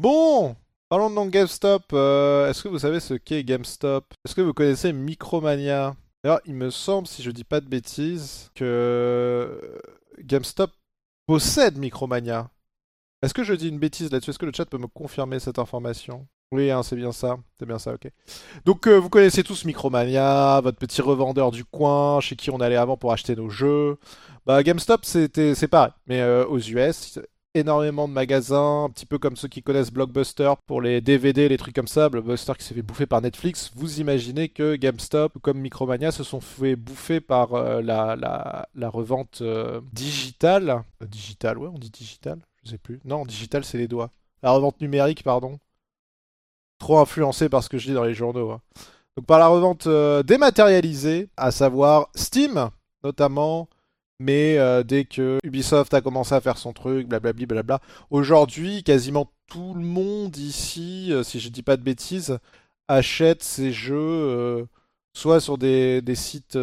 Bon, parlons de donc GameStop. Euh, Est-ce que vous savez ce qu'est GameStop? Est-ce que vous connaissez Micromania? D'ailleurs, il me semble, si je dis pas de bêtises, que GameStop possède Micromania. Est-ce que je dis une bêtise là-dessus? Est-ce que le chat peut me confirmer cette information? Oui, hein, c'est bien ça. C'est bien ça, ok. Donc, euh, vous connaissez tous Micromania, votre petit revendeur du coin, chez qui on allait avant pour acheter nos jeux. Bah, GameStop, c'était, c'est pareil. Mais euh, aux US, énormément de magasins, un petit peu comme ceux qui connaissent Blockbuster pour les DVD, les trucs comme ça. Blockbuster qui s'est fait bouffer par Netflix. Vous imaginez que GameStop, comme Micromania, se sont fait bouffer par euh, la, la, la, revente euh, digitale. Euh, digitale, ouais, on dit digital Je sais plus. Non, digital, c'est les doigts. La revente numérique, pardon. Trop influencé par ce que je dis dans les journaux. Hein. Donc par la revente dématérialisée, à savoir Steam, notamment mais euh, dès que Ubisoft a commencé à faire son truc, blablabla, blabla, aujourd'hui, quasiment tout le monde ici, euh, si je dis pas de bêtises, achète ses jeux euh, soit sur des, sites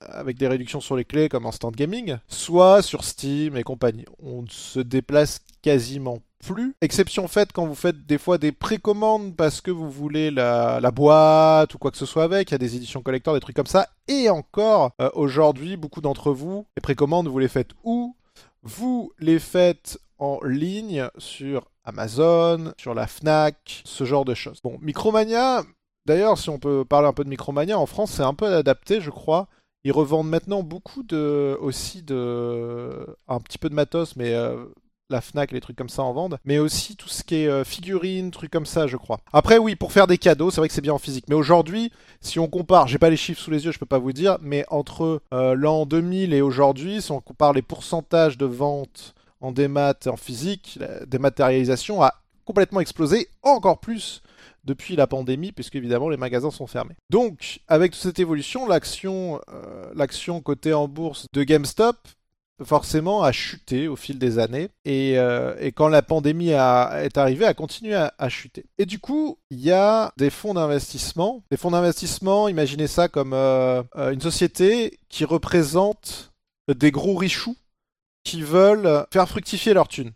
avec des réductions sur les clés comme Instant Gaming, soit sur Steam et compagnie. On se déplace quasiment plus. Exception faite quand vous faites des fois des précommandes parce que vous voulez la, boîte ou quoi que ce soit avec. Il y a des éditions collector, des trucs comme ça. Et encore, euh, aujourd'hui, beaucoup d'entre vous, les précommandes, vous les faites où? Vous les faites en ligne sur Amazon, sur la Fnac, ce genre de choses. Bon, Micromania, d'ailleurs, si on peut parler un peu de Micromania, en France, c'est un peu adapté, je crois. Ils revendent maintenant beaucoup de aussi de un petit peu de matos, mais euh, la Fnac, les trucs comme ça en vendent, mais aussi tout ce qui est euh, figurines, trucs comme ça, je crois. Après, oui, pour faire des cadeaux, c'est vrai que c'est bien en physique. Mais aujourd'hui, si on compare, j'ai pas les chiffres sous les yeux, je peux pas vous dire, mais entre euh, l'an 2000 et aujourd'hui, si on compare les pourcentages de ventes en démat en physique, la dématérialisation a complètement explosé, encore plus depuis la pandémie, puisque évidemment les magasins sont fermés. Donc, avec toute cette évolution, l'action, euh, cotée en bourse de GameStop forcément a chuté au fil des années et, euh, quand la pandémie est arrivée a continué à, chuter. Et du coup, il y a des fonds d'investissement. Des fonds d'investissement, imaginez ça comme euh, une société qui représente des gros richoux qui veulent faire fructifier leur thune.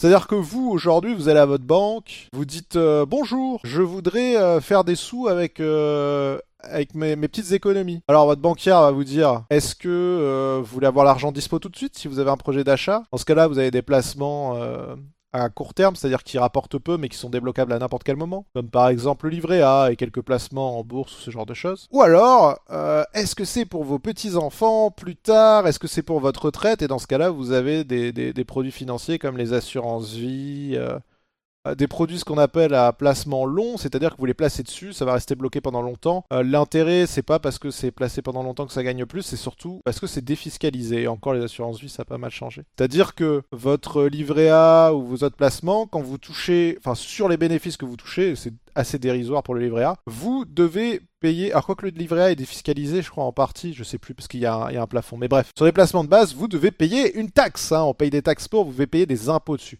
C'est-à-dire que vous, aujourd'hui, vous allez à votre banque, vous dites euh, bonjour, je voudrais euh, faire des sous avec, euh, avec mes, mes, petites économies. Alors votre banquière va vous dire, est-ce que vous voulez avoir l'argent dispo tout de suite si vous avez un projet d'achat? Dans ce cas-là, vous avez des placements à court terme, c'est-à-dire qui rapportent peu mais qui sont débloquables à n'importe quel moment, comme par exemple le livret A et quelques placements en bourse ou ce genre de choses. Ou alors, euh, est-ce que c'est pour vos petits-enfants plus tard? Est-ce que c'est pour votre retraite? Et dans ce cas-là, vous avez des, produits financiers comme les assurances vie, euh, des produits ce qu'on appelle à placement long, c'est-à-dire que vous les placez dessus, ça va rester bloqué pendant longtemps. Euh, L'intérêt, c'est pas parce que c'est placé pendant longtemps que ça gagne plus, c'est surtout parce que c'est défiscalisé. Et encore, les assurances vie, ça a pas mal changé. C'est-à-dire que votre livret A ou vos autres placements, quand vous touchez, enfin sur les bénéfices que vous touchez, c'est assez dérisoire pour le livret A, vous devez payer. Alors, quoi que le livret A est défiscalisé, je crois en partie, je sais plus parce qu'il y, y, a un plafond. Mais bref, sur les placements de base, vous devez payer une taxe. Hein. On paye des taxes pour, vous devez payer des impôts dessus.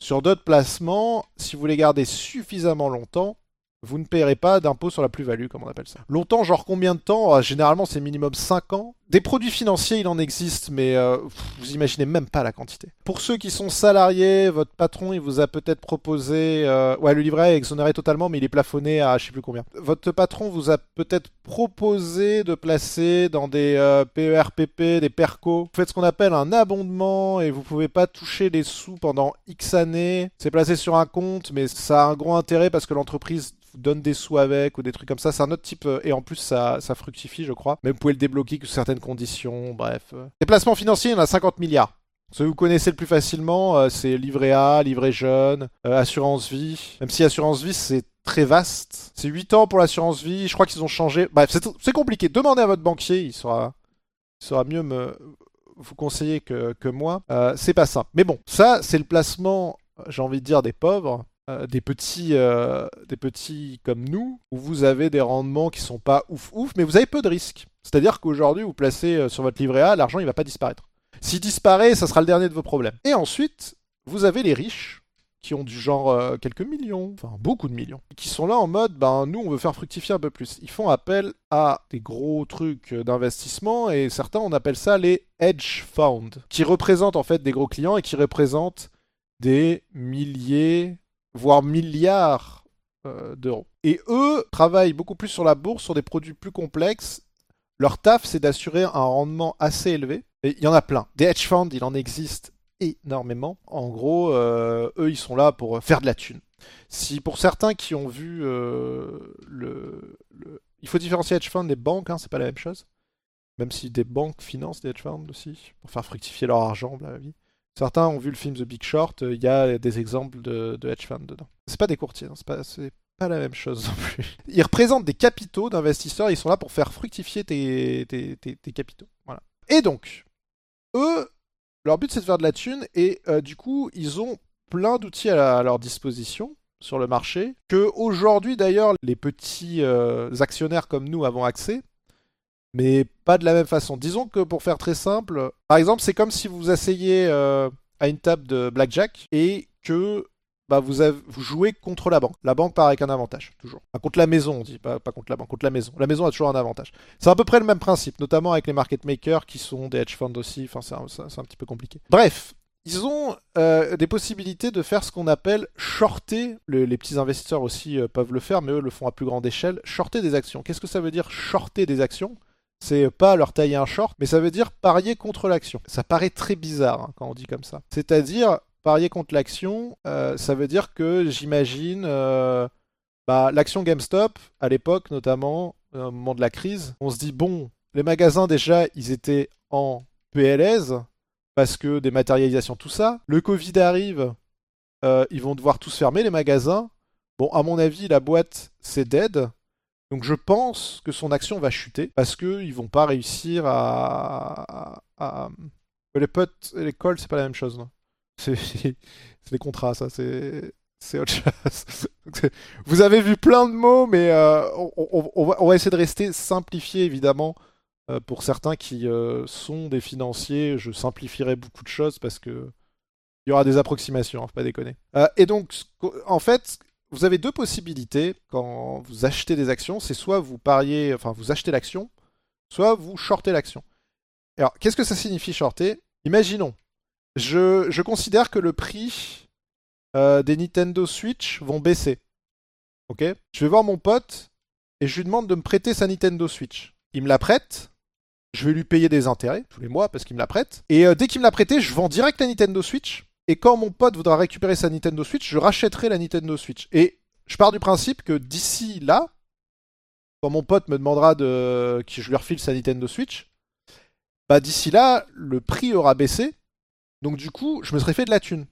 Sur d'autres placements, si vous les gardez suffisamment longtemps, vous ne paierez pas d'impôt sur la plus-value, comme on appelle ça. Longtemps, genre combien de temps? Euh, Généralement, c'est minimum 5 ans. Des produits financiers, il en existe, mais euh, vous imaginez même pas la quantité. Pour ceux qui sont salariés, votre patron, il vous a peut-être proposé... Euh... Ouais, le livret est exonéré totalement, mais il est plafonné à je sais plus combien. Votre patron vous a peut-être proposé de placer dans des euh, PERPP, des PERCO. Vous faites ce qu'on appelle un abondement et vous pouvez pas toucher les sous pendant X années. C'est placé sur un compte, mais ça a un gros intérêt parce que l'entreprise donne des sous avec ou des trucs comme ça. C'est un autre type euh, et en plus ça, ça fructifie, je crois. Mais vous pouvez le débloquer que certaines conditions. Bref. Les placements financiers, il y en a 50 milliards. Ce que vous connaissez le plus facilement, euh, c'est livret A, livret jeune, euh, assurance vie. Même si assurance vie, c'est très vaste. C'est 8 ans pour l'assurance vie. Je crois qu'ils ont changé. Bref, c'est compliqué. Demandez à votre banquier, il sera, il mieux me vous conseiller que, que moi. Euh, c'est pas ça. Mais bon, ça, c'est le placement, j'ai envie de dire, des pauvres. Euh, des petits, euh, des petits comme nous, où vous avez des rendements qui sont pas ouf ouf, mais vous avez peu de risques. C'est-à-dire qu'aujourd'hui, vous placez euh, sur votre livret A, l'argent il va pas disparaître. S'il disparaît, ça sera le dernier de vos problèmes. Et ensuite, vous avez les riches qui ont du genre quelques millions, enfin beaucoup de millions, qui sont là en mode, ben nous on veut faire fructifier un peu plus. Ils font appel à des gros trucs d'investissement et certains on appelle ça les hedge funds, qui représentent en fait des gros clients et qui représentent des milliers voire milliards euh, d'euros. Et eux travaillent beaucoup plus sur la bourse, sur des produits plus complexes. Leur taf, c'est d'assurer un rendement assez élevé. Il y en a plein. Des hedge funds, il en existe énormément. En gros, euh, eux, ils sont là pour faire de la thune. Si pour certains qui ont vu euh, le, Il faut différencier hedge fund des banques, hein, c'est pas la même chose. Même si des banques financent des hedge funds aussi, pour faire fructifier leur argent, la vie. Certains ont vu le film The Big Short, il y a des exemples de, hedge funds dedans. C'est pas des courtiers, hein, c'est pas, pas la même chose non plus. Ils représentent des capitaux d'investisseurs, ils sont là pour faire fructifier tes, tes capitaux. Voilà. Et donc, eux, leur but c'est de faire de la thune et euh, du coup ils ont plein d'outils à, leur disposition sur le marché que aujourd'hui d'ailleurs les petits euh, actionnaires comme nous avons accès mais pas de la même façon. Disons que pour faire très simple, par exemple c'est comme si vous asseyez euh, à une table de blackjack et que bah, vous, vous, jouez contre la banque. La banque part avec un avantage, toujours. contre la maison, on dit, pas, contre la banque, contre la maison. La maison a toujours un avantage. C'est à peu près le même principe, notamment avec les market makers qui sont des hedge funds aussi. Enfin, c'est un, petit peu compliqué. Bref, ils ont euh, des possibilités de faire ce qu'on appelle shorter. les petits investisseurs aussi euh, peuvent le faire, mais eux le font à plus grande échelle. Shorter des actions. Qu'est-ce que ça veut dire shorter des actions? C'est pas leur tailler un short, mais ça veut dire parier contre l'action. Ça paraît très bizarre hein, quand on dit comme ça. C'est-à-dire, parier contre l'action, euh, ça veut dire que j'imagine euh, bah, l'action GameStop, à l'époque notamment, au moment de la crise, on se dit bon, les magasins déjà, ils étaient en PLS parce que dématérialisation, tout ça. Le Covid arrive, euh, ils vont devoir tous fermer les magasins. Bon, à mon avis, la boîte, c'est dead. Donc je pense que son action va chuter parce qu'ils vont pas réussir à... Les potes et les cols, c'est pas la même chose. C'est des contrats, ça, c'est autre chose. Vous avez vu plein de mots, mais euh, on, va, essayer de rester simplifié, évidemment. Euh, pour certains qui euh, sont des financiers, je simplifierai beaucoup de choses parce que il y aura des approximations, hein, faut pas déconner. et donc, en fait, vous avez deux possibilités quand vous achetez des actions. C'est soit vous pariez, enfin vous achetez l'action, soit vous shortez l'action. Alors, qu'est-ce que ça signifie shorter? Imaginons, je, considère que le prix euh, des Nintendo Switch vont baisser. Ok? Je vais voir mon pote et je lui demande de me prêter sa Nintendo Switch. Il me la prête. Je vais lui payer des intérêts tous les mois parce qu'il me la prête. Et euh, dès qu'il me l'a prêté, je vends direct la Nintendo Switch. Et quand mon pote voudra récupérer sa Nintendo Switch, je rachèterai la Nintendo Switch. Et je pars du principe que d'ici là, quand mon pote me demandera de... que je lui refile sa Nintendo Switch, bah d'ici là, le prix aura baissé donc du coup, je me serais fait de la thune.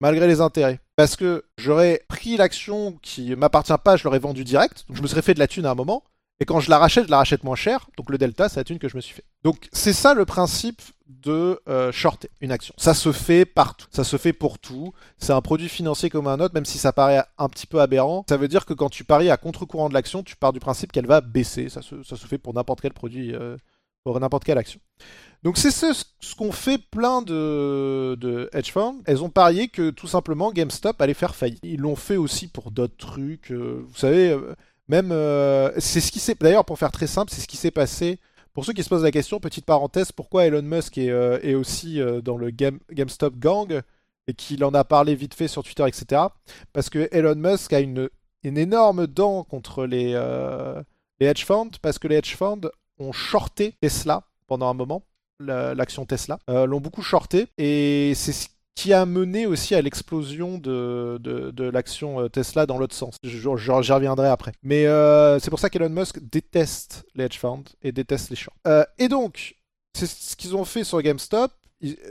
Malgré les intérêts. Parce que j'aurais pris l'action qui m'appartient pas, je l'aurais vendue direct. Donc je me serais fait de la thune à un moment. Et quand je la rachète, je la rachète moins cher. Donc le delta, c'est la thune que je me suis fait. Donc c'est ça le principe de euh, shorter une action. Ça se fait partout. Ça se fait pour tout. C'est un produit financier comme un autre, même si ça paraît un petit peu aberrant. Ça veut dire que quand tu paries à contre-courant de l'action, tu pars du principe qu'elle va baisser. Ça se, fait pour n'importe quel produit, euh, pour n'importe quelle action. Donc c'est ce, qu'ont fait plein de, hedge funds. Elles ont parié que tout simplement GameStop allait faire faillite. Ils l'ont fait aussi pour d'autres trucs. Euh, vous savez, même c'est ce qui s'est. D'ailleurs, pour faire très simple, c'est ce qui s'est passé. Pour ceux qui se posent la question, petite parenthèse, pourquoi Elon Musk est, est aussi dans le Game, GameStop gang et qu'il en a parlé vite fait sur Twitter, etc. Parce que Elon Musk a une, énorme dent contre les, les hedge funds parce que les hedge funds ont shorté Tesla pendant un moment l'action Tesla, euh, l'ont beaucoup shorté et c'est ce qui a mené aussi à l'explosion de, de, l'action euh, Tesla dans l'autre sens. J'y reviendrai après. Mais euh, c'est pour ça qu'Elon Musk déteste les hedge funds et déteste les shorts. et donc, c'est ce qu'ils ont fait sur GameStop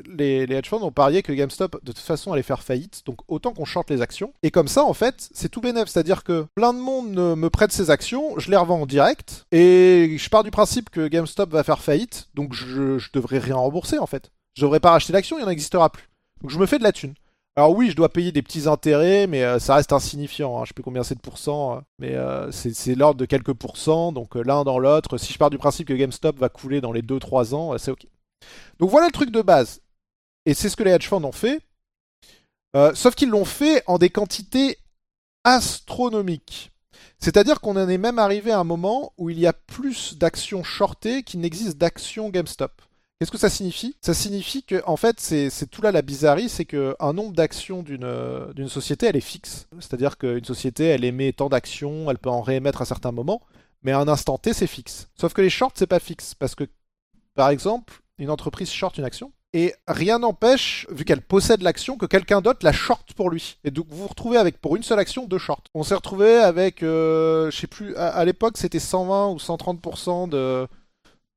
les, hedge funds ont parié que GameStop de toute façon allait faire faillite, donc autant qu'on short les actions. Et comme ça, en fait, c'est tout bénéf, c'est-à-dire que plein de monde me prête ses actions, je les revends en direct, et je pars du principe que GameStop va faire faillite, donc je, je devrais rien rembourser en fait. Je devrais pas racheter l'action, il n'en existera plus. Donc je me fais de la thune. Alors oui, je dois payer des petits intérêts, mais euh, ça reste insignifiant. Hein. Je sais plus combien c'est de pourcents, euh, mais euh, c'est l'ordre de quelques pourcents, donc l'un dans l'autre. Si je pars du principe que GameStop va couler dans les 2-3 ans, c'est ok. Donc voilà le truc de base. Et c'est ce que les hedge funds ont fait. Sauf qu'ils l'ont fait en des quantités astronomiques. C'est-à-dire qu'on en est même arrivé à un moment où il y a plus d'actions shortées qu'il n'existe d'actions GameStop. Qu'est-ce que ça signifie? Ça signifie que, en fait, c'est tout là la bizarrerie, c'est qu'un nombre d'actions d'une société, elle est fixe. C'est-à-dire qu'une société, elle émet tant d'actions, elle peut en réémettre à certains moments, mais à un instant T, c'est fixe. Sauf que les shorts, c'est pas fixe, parce que, par exemple, une entreprise short une action, et rien n'empêche, vu qu'elle possède l'action, que quelqu'un d'autre la short pour lui. Et donc vous vous retrouvez avec pour une seule action deux shorts. On s'est retrouvé avec, euh, je sais plus, à, l'époque c'était 120 ou 130% de,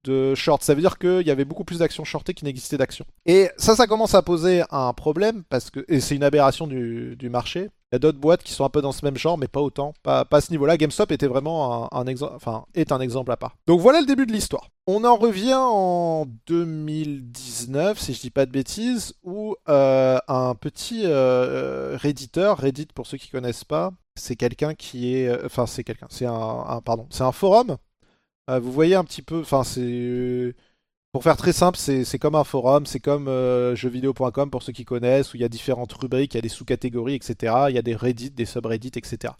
de short. Ça veut dire qu'il y avait beaucoup plus d'actions shortées qu'il n'existait d'actions. Et ça, ça commence à poser un problème parce que, et c'est une aberration du, marché, il y a d'autres boîtes qui sont un peu dans ce même genre, mais pas autant, pas, pas à ce niveau-là. GameStop était vraiment un, exemple, enfin, est un exemple à part. Donc voilà le début de l'histoire. On en revient en 2019, si je dis pas de bêtises, où euh, un petit euh, redditeur, Reddit pour ceux qui connaissent pas, c'est quelqu'un qui est, euh, enfin c'est quelqu'un, c'est un, pardon, c'est un forum. Vous voyez un petit peu, enfin c'est pour faire très simple, c'est comme un forum, c'est comme euh, jeuxvideo.com pour ceux qui connaissent, où il y a différentes rubriques, il y a des sous-catégories, etc. Il y a des Reddit, des subreddits, etc.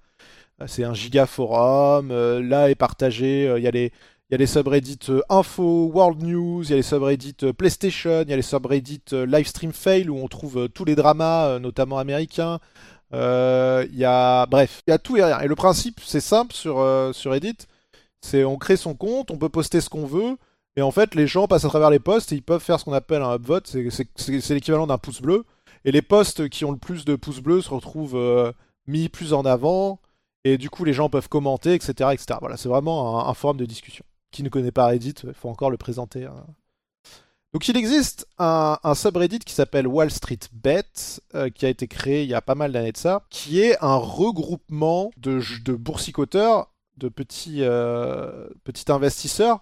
Euh, c'est un giga forum, euh, là est partagé, il y a les, il y subreddits info, world news, il y a les subreddits PlayStation, il y a les subreddits livestream fail où on trouve tous les dramas, notamment américains. bref, il y a tout et rien. Et le principe, c'est simple sur, sur Reddit, c'est on crée son compte, on peut poster ce qu'on veut. Et en fait, les gens passent à travers les posts et ils peuvent faire ce qu'on appelle un upvote, c'est l'équivalent d'un pouce bleu. Et les posts qui ont le plus de pouces bleus se retrouvent euh, mis plus en avant, et du coup les gens peuvent commenter, etc. etc. Voilà, c'est vraiment un, forum de discussion. Qui ne connaît pas Reddit, il faut encore le présenter. Hein. Donc il existe un, subreddit qui s'appelle Wall Street Bet, euh, qui a été créé il y a pas mal d'années de ça, qui est un regroupement de, de boursicoteurs, de petits, euh, petits investisseurs,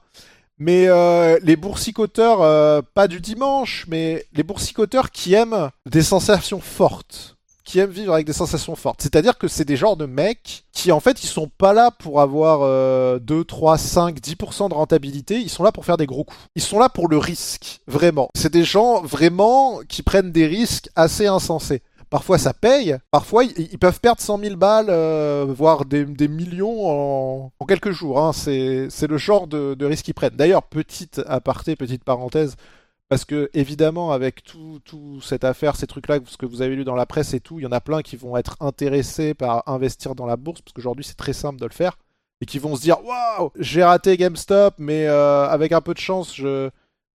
mais euh, les boursicoteurs, euh, pas du dimanche, mais les boursicoteurs qui aiment des sensations fortes, qui aiment vivre avec des sensations fortes. C'est-à-dire que c'est des genres de mecs qui, en fait, ils sont pas là pour avoir 2, 3, 5, 10% de rentabilité, ils sont là pour faire des gros coups. Ils sont là pour le risque, vraiment. C'est des gens vraiment qui prennent des risques assez insensés. Parfois ça paye, parfois ils, peuvent perdre 100 000 balles, euh, voire des, millions en, quelques jours. Hein. C'est le genre de, risque qu'ils prennent. D'ailleurs, petite aparté, petite parenthèse, parce que évidemment avec tout, cette affaire, ces trucs-là, ce que vous avez lu dans la presse et tout, il y en a plein qui vont être intéressés par investir dans la bourse, parce qu'aujourd'hui c'est très simple de le faire, et qui vont se dire waouh, j'ai raté GameStop, mais euh, avec un peu de chance, je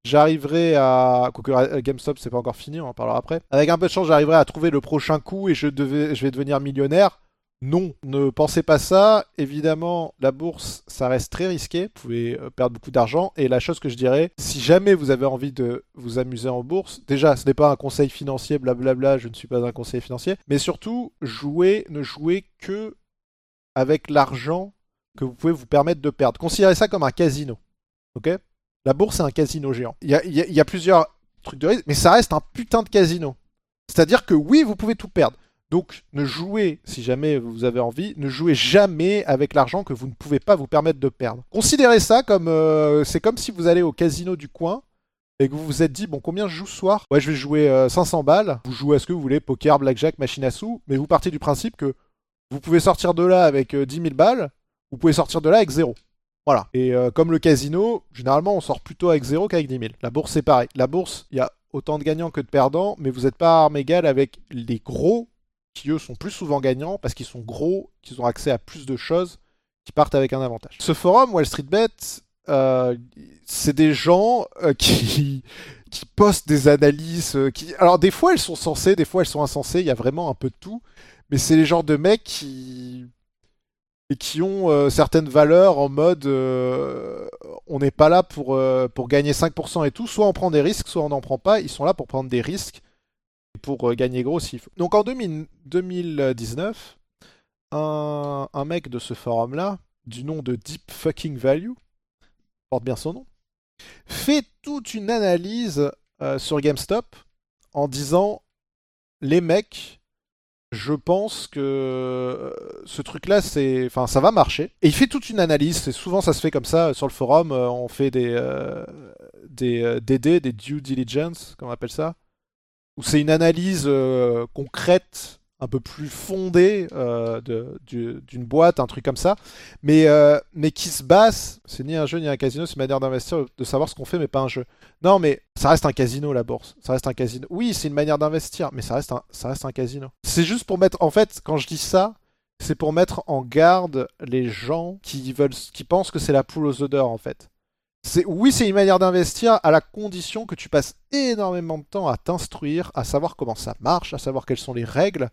j'arriverai à. Quoique GameStop, c'est pas encore fini, on en parlera après. Avec un peu de chance, j'arriverai à trouver le prochain coup et je, devais, je vais devenir millionnaire. Non, ne pensez pas ça. Évidemment, la bourse, ça reste très risqué. Vous pouvez euh, perdre beaucoup d'argent. Et la chose que je dirais, si jamais vous avez envie de vous amuser en bourse, déjà, ce n'est pas un conseil financier, blablabla, je ne suis pas un conseiller financier. Mais surtout, jouez, ne jouez que avec l'argent que vous pouvez vous permettre de perdre. Considérez ça comme un casino. Ok? La bourse, c'est un casino géant. Il y a, plusieurs trucs de risque, mais ça reste un putain de casino. C'est-à-dire que oui, vous pouvez tout perdre. Donc, ne jouez, si jamais vous avez envie, ne jouez jamais avec l'argent que vous ne pouvez pas vous permettre de perdre. Considérez ça comme. Euh, c'est comme si vous allez au casino du coin et que vous vous êtes dit, bon, combien je joue ce soir? Ouais, je vais jouer 500 euh, balles. Vous jouez à ce que vous voulez, poker, blackjack, machine à sous, mais vous partez du principe que vous pouvez sortir de là avec 10 euh, 000 balles, vous pouvez sortir de là avec zéro. Voilà. Et euh, comme le casino, généralement, on sort plutôt avec 0 qu'avec 10 000. La bourse, c'est pareil. La bourse, il y a autant de gagnants que de perdants, mais vous n'êtes pas à armes égales avec les gros, qui eux sont plus souvent gagnants parce qu'ils sont gros, qu'ils ont accès à plus de choses, qui partent avec un avantage. Ce forum, Wall Street Bet, euh, c'est des gens euh, qui, postent des analyses. Alors, des fois, elles sont sensées, des fois, elles sont insensées. Il y a vraiment un peu de tout. Mais c'est les genres de mecs qui et qui ont euh, certaines valeurs en mode euh, on n'est pas là pour, euh, pour gagner 5% et tout, soit on prend des risques, soit on n'en prend pas, ils sont là pour prendre des risques et pour gagner gros s'il faut. Donc en 2019, un, un, mec de ce forum-là, du nom de Deep Fucking Value, porte bien son nom, fait toute une analyse sur GameStop en disant les mecs je pense que euh, ce truc-là, c'est, enfin, ça va marcher. Et il fait toute une analyse. Et souvent, ça se fait comme ça sur le forum. Euh, on fait des euh, des DD, des due diligence, comme on appelle ça, où c'est une analyse concrète un peu plus fondée euh, d'une boîte, un truc comme ça, mais, euh, mais qui se base, c'est ni un jeu ni un casino, c'est une manière d'investir, de savoir ce qu'on fait, mais pas un jeu. Non, mais ça reste un casino, la bourse. Ça reste un casino. Oui, c'est une manière d'investir, mais ça reste un, ça reste un casino. C'est juste pour mettre, en fait, quand je dis ça, c'est pour mettre en garde les gens qui veulent, qui pensent que c'est la poule aux odeurs, en fait. Oui, c'est une manière d'investir à la condition que tu passes énormément de temps à t'instruire, à savoir comment ça marche, à savoir quelles sont les règles,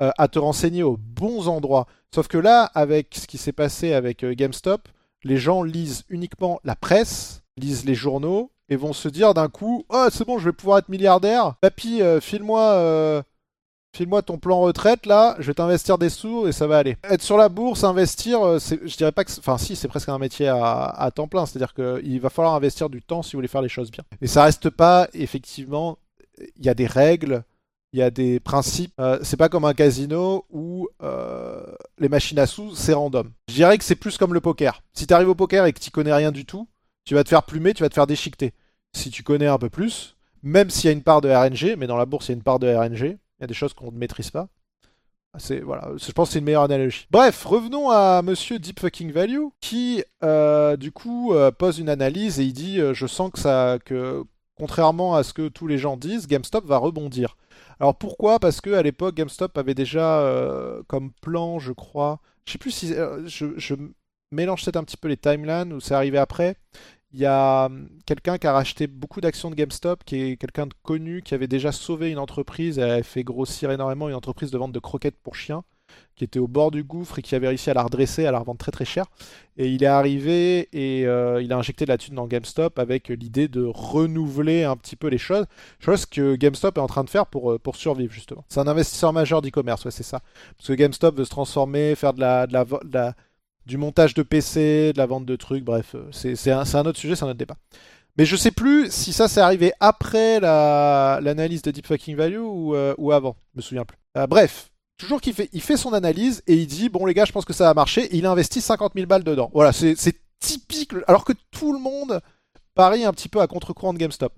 euh, à te renseigner aux bons endroits. Sauf que là, avec ce qui s'est passé avec euh, GameStop, les gens lisent uniquement la presse, lisent les journaux et vont se dire d'un coup Oh, c'est bon, je vais pouvoir être milliardaire. Papy, euh, file-moi. File-moi ton plan retraite là, je vais t'investir des sous et ça va aller. Être sur la bourse, investir, je dirais pas que. Enfin, si, c'est presque un métier à, à temps plein. C'est-à-dire qu'il va falloir investir du temps si vous voulez faire les choses bien. Et ça reste pas, effectivement, il y a des règles, il y a des principes. Euh, c'est pas comme un casino où euh, les machines à sous, c'est random. Je dirais que c'est plus comme le poker. Si tu arrives au poker et que tu connais rien du tout, tu vas te faire plumer, tu vas te faire déchiqueter. Si tu connais un peu plus, même s'il y a une part de RNG, mais dans la bourse il y a une part de RNG, il y a des choses qu'on ne maîtrise pas. C'est voilà, je pense que c'est une meilleure analogie. Bref, revenons à Monsieur Deep Fucking Value qui euh, du coup pose une analyse et il dit je sens que ça que contrairement à ce que tous les gens disent, GameStop va rebondir. Alors pourquoi? Parce que à l'époque, GameStop avait déjà euh, comme plan, je crois, je sais plus si euh, je, mélange peut-être un petit peu les timelines ou c'est arrivé après. Il y a hum, quelqu'un qui a racheté beaucoup d'actions de GameStop, qui est quelqu'un de connu, qui avait déjà sauvé une entreprise, et avait fait grossir énormément une entreprise de vente de croquettes pour chiens qui était au bord du gouffre et qui avait réussi à la redresser, à la revendre très très cher. Et il est arrivé et euh, il a injecté de la thune dans GameStop avec l'idée de renouveler un petit peu les choses. Chose que GameStop est en train de faire pour, euh, pour survivre justement. C'est un investisseur majeur d'e-commerce, ouais, c'est ça. Parce que GameStop veut se transformer, faire du montage de PC, de la vente de trucs, bref, euh, c'est un, autre sujet, c'est un autre débat. Mais je sais plus si ça c'est arrivé après l'analyse de Deep Fucking Value ou, ou avant, je me souviens plus. bref, toujours qu'il fait, il fait son analyse et il dit bon les gars, je pense que ça va marcher. Et il investit 50 000 balles dedans. Voilà, c'est typique. Alors que tout le monde parie un petit peu à contre-courant de GameStop.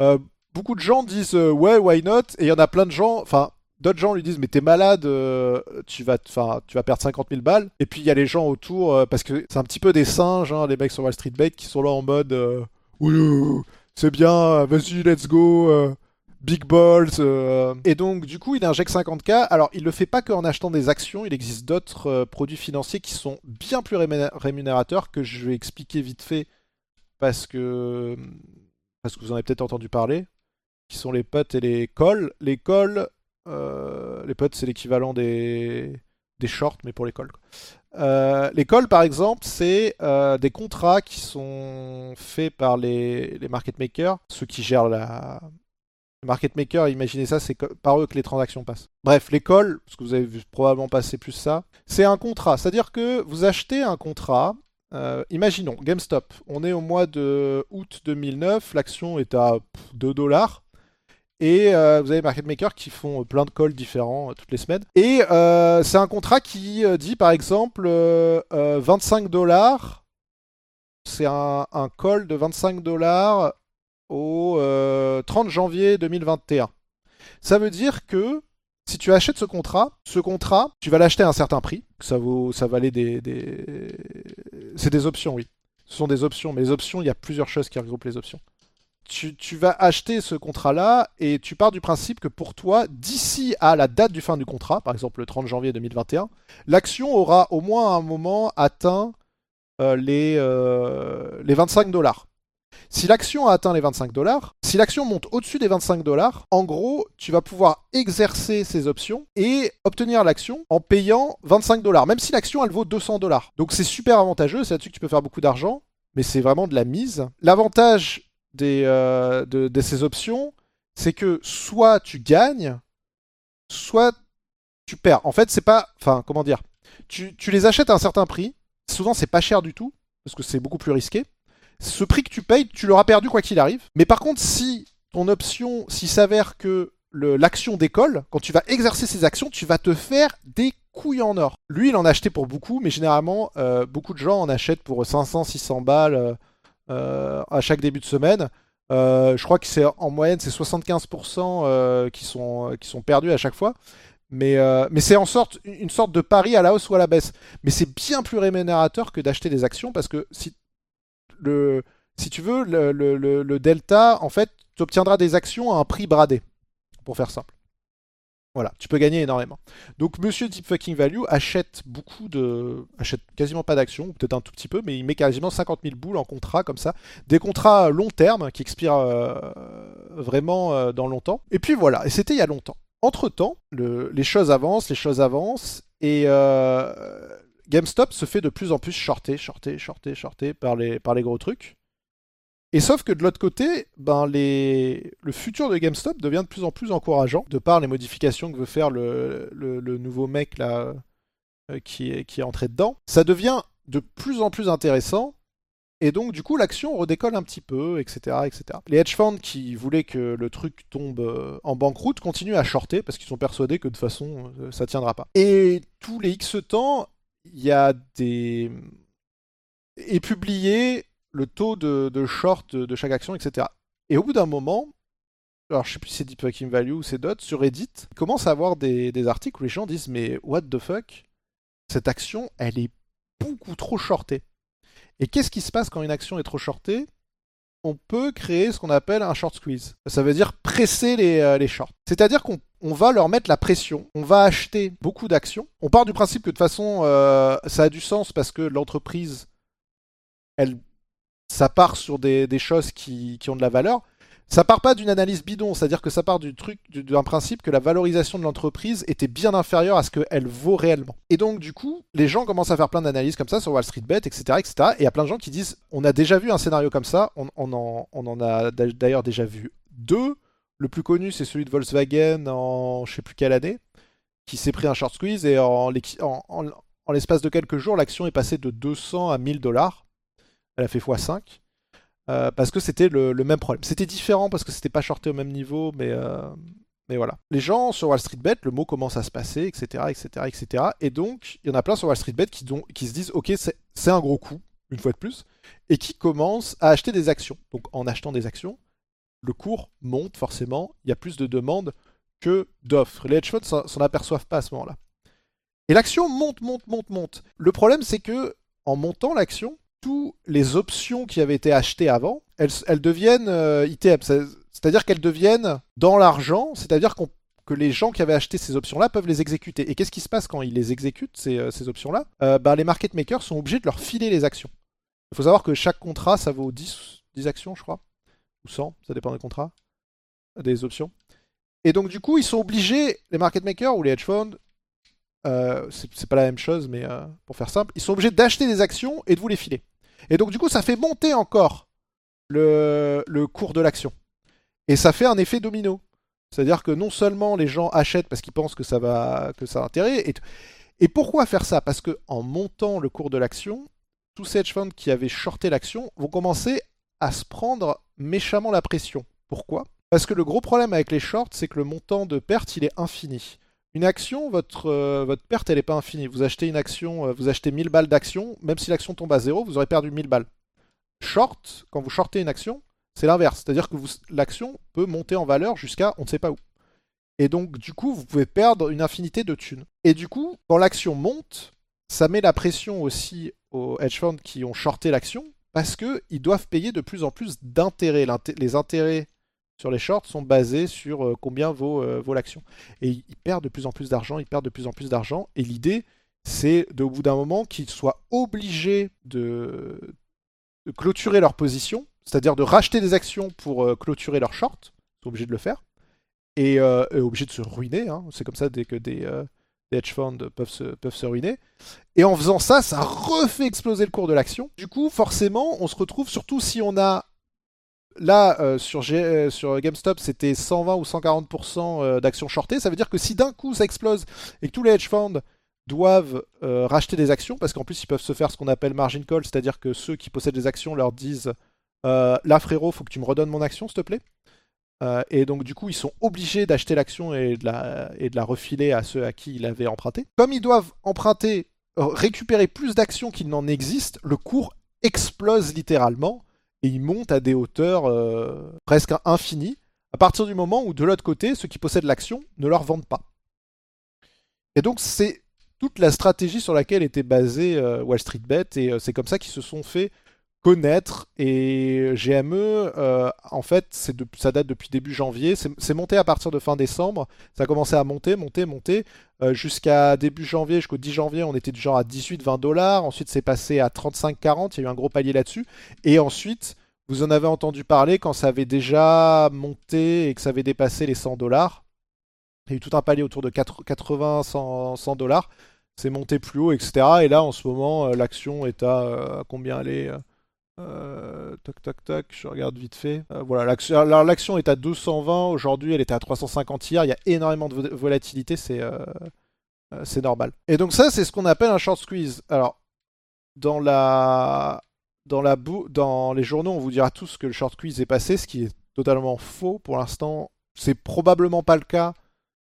Euh, beaucoup de gens disent euh, ouais, why not? Et il y en a plein de gens, enfin d'autres gens lui disent mais t'es malade, euh, tu vas, enfin tu vas perdre 50 000 balles. Et puis il y a les gens autour parce que c'est un petit peu des singes, hein, les mecs sur Wall Street Bait qui sont là en mode oui, c'est bien, vas-y, let's go. Big Balls. Euh. Et donc, du coup, il injecte 50K. Alors, il le fait pas qu'en achetant des actions. Il existe d'autres euh, produits financiers qui sont bien plus rémunérateurs que je vais expliquer vite fait parce que, parce que vous en avez peut-être entendu parler. Qui sont les potes et les calls. Les calls, euh, les potes, c'est l'équivalent des, des shorts, mais pour les calls. les calls, par exemple, c'est des contrats qui sont faits par les, les market makers, ceux qui gèrent la, market maker, imaginez ça, c'est par eux que les transactions passent. Bref, l'école, parce que vous avez vu probablement passer plus ça, c'est un contrat. C'est-à-dire que vous achetez un contrat. Euh, imaginons, GameStop, on est au mois de août 2009, l'action est à 2 dollars. Et euh, vous avez market makers qui font plein de calls différents euh, toutes les semaines. Et c'est un contrat qui dit par exemple 25 dollars. C'est un, un, call de 25 dollars au 30 euh, janvier 2021. Ça veut dire que si tu achètes ce contrat, ce contrat, tu vas l'acheter à un certain prix. Ça vaut, ça valait des, des... c'est des options, oui. Ce sont des options, mais les options, il y a plusieurs choses qui regroupent les options. Tu, tu vas acheter ce contrat-là et tu pars du principe que pour toi, d'ici à la date du fin du contrat, par exemple le 30 janvier 2021, l'action aura au moins à un moment atteint euh, les, euh, les 25 dollars. Si l'action a atteint les 25 dollars, si l'action monte au-dessus des 25 dollars, en gros, tu vas pouvoir exercer ces options et obtenir l'action en payant 25 dollars, même si l'action elle vaut 200 dollars. Donc c'est super avantageux, c'est là-dessus que tu peux faire beaucoup d'argent, mais c'est vraiment de la mise. L'avantage euh, de, ces options, c'est que soit tu gagnes, soit tu perds. En fait, c'est pas. Enfin, comment dire tu les achètes à un certain prix. Souvent, c'est pas cher du tout, parce que c'est beaucoup plus risqué ce prix que tu payes, tu l'auras perdu quoi qu'il arrive. Mais par contre, si ton option, s'il s'avère que l'action décolle, quand tu vas exercer ces actions, tu vas te faire des couilles en or. Lui, il en a acheté pour beaucoup, mais généralement, euh, beaucoup de gens en achètent pour 500, 600 balles euh, euh, à chaque début de semaine. je crois que c'est en moyenne, c'est 75% qui, sont, qui perdus à chaque fois. Mais, mais c'est en sorte, une sorte de pari à la hausse ou à la baisse. Mais c'est bien plus rémunérateur que d'acheter des actions parce que si, si tu veux, le, delta, en fait, tu obtiendras des actions à un prix bradé, pour faire simple. Voilà, tu peux gagner énormément. Donc Monsieur Deep Fucking Value achète beaucoup de... achète quasiment pas d'actions, peut-être un tout petit peu, mais il met quasiment 50 000 boules en contrat comme ça. Des contrats long terme qui expirent euh, vraiment euh, dans longtemps. Et puis voilà, et c'était il y a longtemps entre-temps, les choses avancent, les choses avancent, et euh, GameStop se fait de plus en plus shorté, shorté, shorté, shorté par les, gros trucs. Et sauf que de l'autre côté, ben le futur de GameStop devient de plus en plus encourageant, de par les modifications que veut faire le, nouveau mec là euh, qui, est, qui est entré dedans. Ça devient de plus en plus intéressant et donc, du coup, l'action redécolle un petit peu, etc., etc. Les hedge funds qui voulaient que le truc tombe euh, en banqueroute continuent à shorter parce qu'ils sont persuadés que de toute façon, euh, ça tiendra pas. Et tous les X temps, il y a des. est publié le taux de, short de, chaque action, etc. Et au bout d'un moment, alors je sais plus si c'est Deep Fucking Value ou c'est d'autres, sur Reddit, il commence à avoir des, des articles où les gens disent Mais what the fuck Cette action, elle est beaucoup trop shortée. Et qu'est-ce qui se passe quand une action est trop shortée? On peut créer ce qu'on appelle un short squeeze. Ça veut dire presser les, euh, shorts. C'est-à-dire qu'on va leur mettre la pression, on va acheter beaucoup d'actions. On part du principe que de toute façon, euh, ça a du sens parce que l'entreprise, elle, ça part sur des, choses qui, ont de la valeur. Ça part pas d'une analyse bidon, c'est-à-dire que ça part du truc, d'un principe que la valorisation de l'entreprise était bien inférieure à ce qu'elle vaut réellement. Et donc, du coup, les gens commencent à faire plein d'analyses comme ça sur Wall Street Bet, etc., etc. Et il y a plein de gens qui disent on a déjà vu un scénario comme ça, on, en, a d'ailleurs déjà vu deux. Le plus connu, c'est celui de Volkswagen en je sais plus quelle année, qui s'est pris un short squeeze et en, en l'espace de quelques jours, l'action est passée de 200 à 1000 dollars. Elle a fait x5. Euh, parce que c'était le, même problème. C'était différent parce que c'était pas shorté au même niveau, mais, euh, mais voilà. Les gens sur Wall Street Bet, le mot commence à se passer, etc., etc., etc. Et donc, il y en a plein sur Wall Street Bet qui, qui se disent, ok, c'est un gros coup, une fois de plus, et qui commencent à acheter des actions. Donc, en achetant des actions, le cours monte forcément, il y a plus de demandes que d'offres. Les hedge funds s'en aperçoivent pas à ce moment-là. Et l'action monte, monte, monte, monte. Le problème, c'est que en montant l'action, toutes les options qui avaient été achetées avant, elles, deviennent euh, C'est-à-dire qu'elles deviennent dans l'argent, c'est-à-dire que les gens qui avaient acheté ces options-là peuvent les exécuter. Et qu'est-ce qui se passe quand ils les exécutent, ces, euh, options-là? Euh, bah, Les market makers sont obligés de leur filer les actions. Il faut savoir que chaque contrat, ça vaut 10, 10 actions, je crois. Ou 100, ça dépend des contrats, des options. Et donc, du coup, ils sont obligés, les market makers ou les hedge funds, c'est pas la même chose, mais pour faire simple, ils sont obligés d'acheter des actions et de vous les filer. Et donc du coup, ça fait monter encore le, cours de l'action. Et ça fait un effet domino. C'est-à-dire que non seulement les gens achètent parce qu'ils pensent que ça va que ça a intérêt, et, et pourquoi faire ça? Parce que en montant le cours de l'action, tous ces hedge funds qui avaient shorté l'action vont commencer à se prendre méchamment la pression. Pourquoi? Parce que le gros problème avec les shorts, c'est que le montant de perte, il est infini. Une action, votre, euh, votre perte, elle n'est pas infinie. Vous achetez une action, euh, vous achetez 1000 balles d'action, même si l'action tombe à zéro, vous aurez perdu 1000 balles. Short, quand vous shortez une action, c'est l'inverse. C'est-à-dire que l'action peut monter en valeur jusqu'à on ne sait pas où. Et donc, du coup, vous pouvez perdre une infinité de thunes. Et du coup, quand l'action monte, ça met la pression aussi aux hedge funds qui ont shorté l'action, parce qu'ils doivent payer de plus en plus d'intérêts. Les intérêts sur les shorts sont basés sur euh, combien vaut, euh, vaut l'action. Et ils perdent de plus en plus d'argent, ils perdent de plus en plus d'argent. Et l'idée, c'est au bout d'un moment qu'ils soient obligés de, clôturer leur position, c'est-à-dire de racheter des actions pour euh, clôturer leur short. Ils sont obligés de le faire. Et, obligés de se ruiner. Hein. C'est comme ça dès que des, hedge funds peuvent se ruiner. Et en faisant ça, ça refait exploser le cours de l'action. Du coup, forcément, on se retrouve, surtout si on a Là, euh, sur, euh, sur, GameStop, c'était 120 ou 140% euh, d'actions shortées. Ça veut dire que si d'un coup ça explose et que tous les hedge funds doivent racheter des actions, parce qu'en plus ils peuvent se faire ce qu'on appelle margin call, c'est-à-dire que ceux qui possèdent des actions leur disent Là frérot, faut que tu me redonnes mon action s'il te plaît. et donc du coup ils sont obligés d'acheter l'action et, de la, et de la refiler à ceux à qui ils avaient emprunté. Comme ils doivent emprunter, récupérer plus d'actions qu'il n'en existe, le cours explose littéralement et il monte à des hauteurs euh, presque infinies, à partir du moment où de l'autre côté, ceux qui possèdent l'action ne leur vendent pas. Et donc c'est toute la stratégie sur laquelle était basée Wall Street Bet et c'est comme ça qu'ils se sont fait connaître. Et GME, euh, en fait, c'est de, ça date depuis début janvier. C'est monté à partir de fin décembre. Ça a commencé à monter, monter, monter. Euh, jusqu'à début janvier, jusqu'au 10 janvier, on était du genre à 18-20 dollars. Ensuite, c'est passé à 35-40. Il y a eu un gros palier là-dessus. Et ensuite, vous en avez entendu parler quand ça avait déjà monté et que ça avait dépassé les 100 dollars. Il y a eu tout un palier autour de 80-100 dollars. C'est monté plus haut, etc. Et là, en ce moment, euh, l'action est à, à combien elle est euh, toc toc toc, je regarde vite fait. Euh, voilà, l'action est à 220 aujourd'hui, elle était à 350 hier. Il y a énormément de volatilité, c'est euh, c'est normal. Et donc ça, c'est ce qu'on appelle un short squeeze. Alors, dans la dans la dans les journaux, on vous dira tous que le short squeeze est passé, ce qui est totalement faux pour l'instant. C'est probablement pas le cas,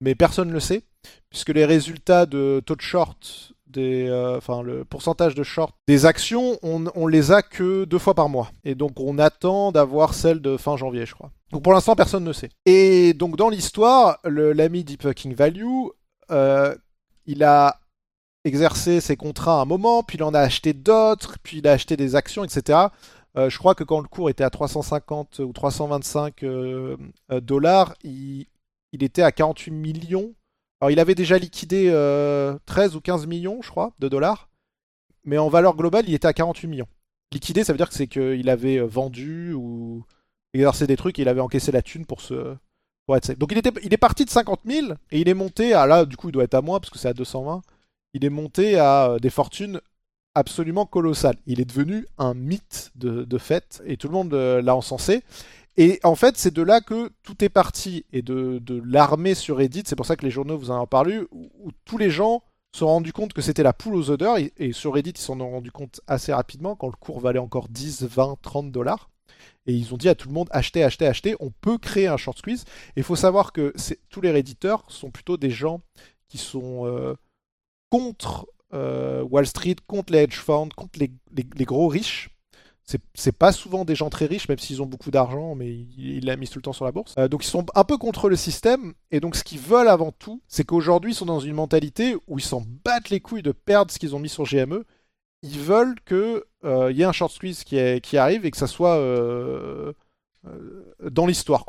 mais personne ne le sait, puisque les résultats de taux de short euh, enfin le pourcentage de short des actions, on, les a que deux fois par mois. Et donc on attend d'avoir celle de fin janvier, je crois. Donc pour l'instant, personne ne sait. Et donc dans l'histoire, l'ami Deep Value, euh, il a exercé ses contrats à un moment, puis il en a acheté d'autres, puis il a acheté des actions, etc. Euh, je crois que quand le cours était à 350 ou 325 dollars, il était à 48 millions alors il avait déjà liquidé 13 euh, ou 15 millions, je crois, de dollars. Mais en valeur globale, il était à 48 millions. Liquidé, ça veut dire que c'est qu'il avait euh, vendu ou exercé des trucs et il avait encaissé la thune pour, se... pour être. Donc il, était... est parti de 50 000 et il est monté à là, du coup il doit être à moins parce que c'est à 220. Il est monté à euh, des fortunes absolument colossales. Il est devenu un mythe de, de fait et tout le monde l'a encensé. Et en fait, c'est de là que tout est parti, et de, l'armée sur Reddit, c'est pour ça que les journaux vous en ont parlé, où, tous les gens se sont rendus compte que c'était la poule aux odeurs, et, sur Reddit, ils s'en ont rendu compte assez rapidement, quand le cours valait encore 10, 20, 30 dollars. Et ils ont dit à tout le monde, achetez, achetez, achetez, on peut créer un short squeeze. Et il faut savoir que tous les Redditeurs sont plutôt des gens qui sont euh, contre euh, Wall Street, contre les hedge funds, contre les gros riches c'est pas souvent des gens très riches, même s'ils ont beaucoup d'argent, mais ils l'a mis tout le temps sur la bourse. Euh, donc ils sont un peu contre le système, et donc ce qu'ils veulent avant tout, c'est qu'aujourd'hui ils sont dans une mentalité où ils s'en battent les couilles de perdre ce qu'ils ont mis sur GME. Ils veulent qu'il euh, y ait un short squeeze qui, qui, arrive et que ça soit euh, dans l'histoire.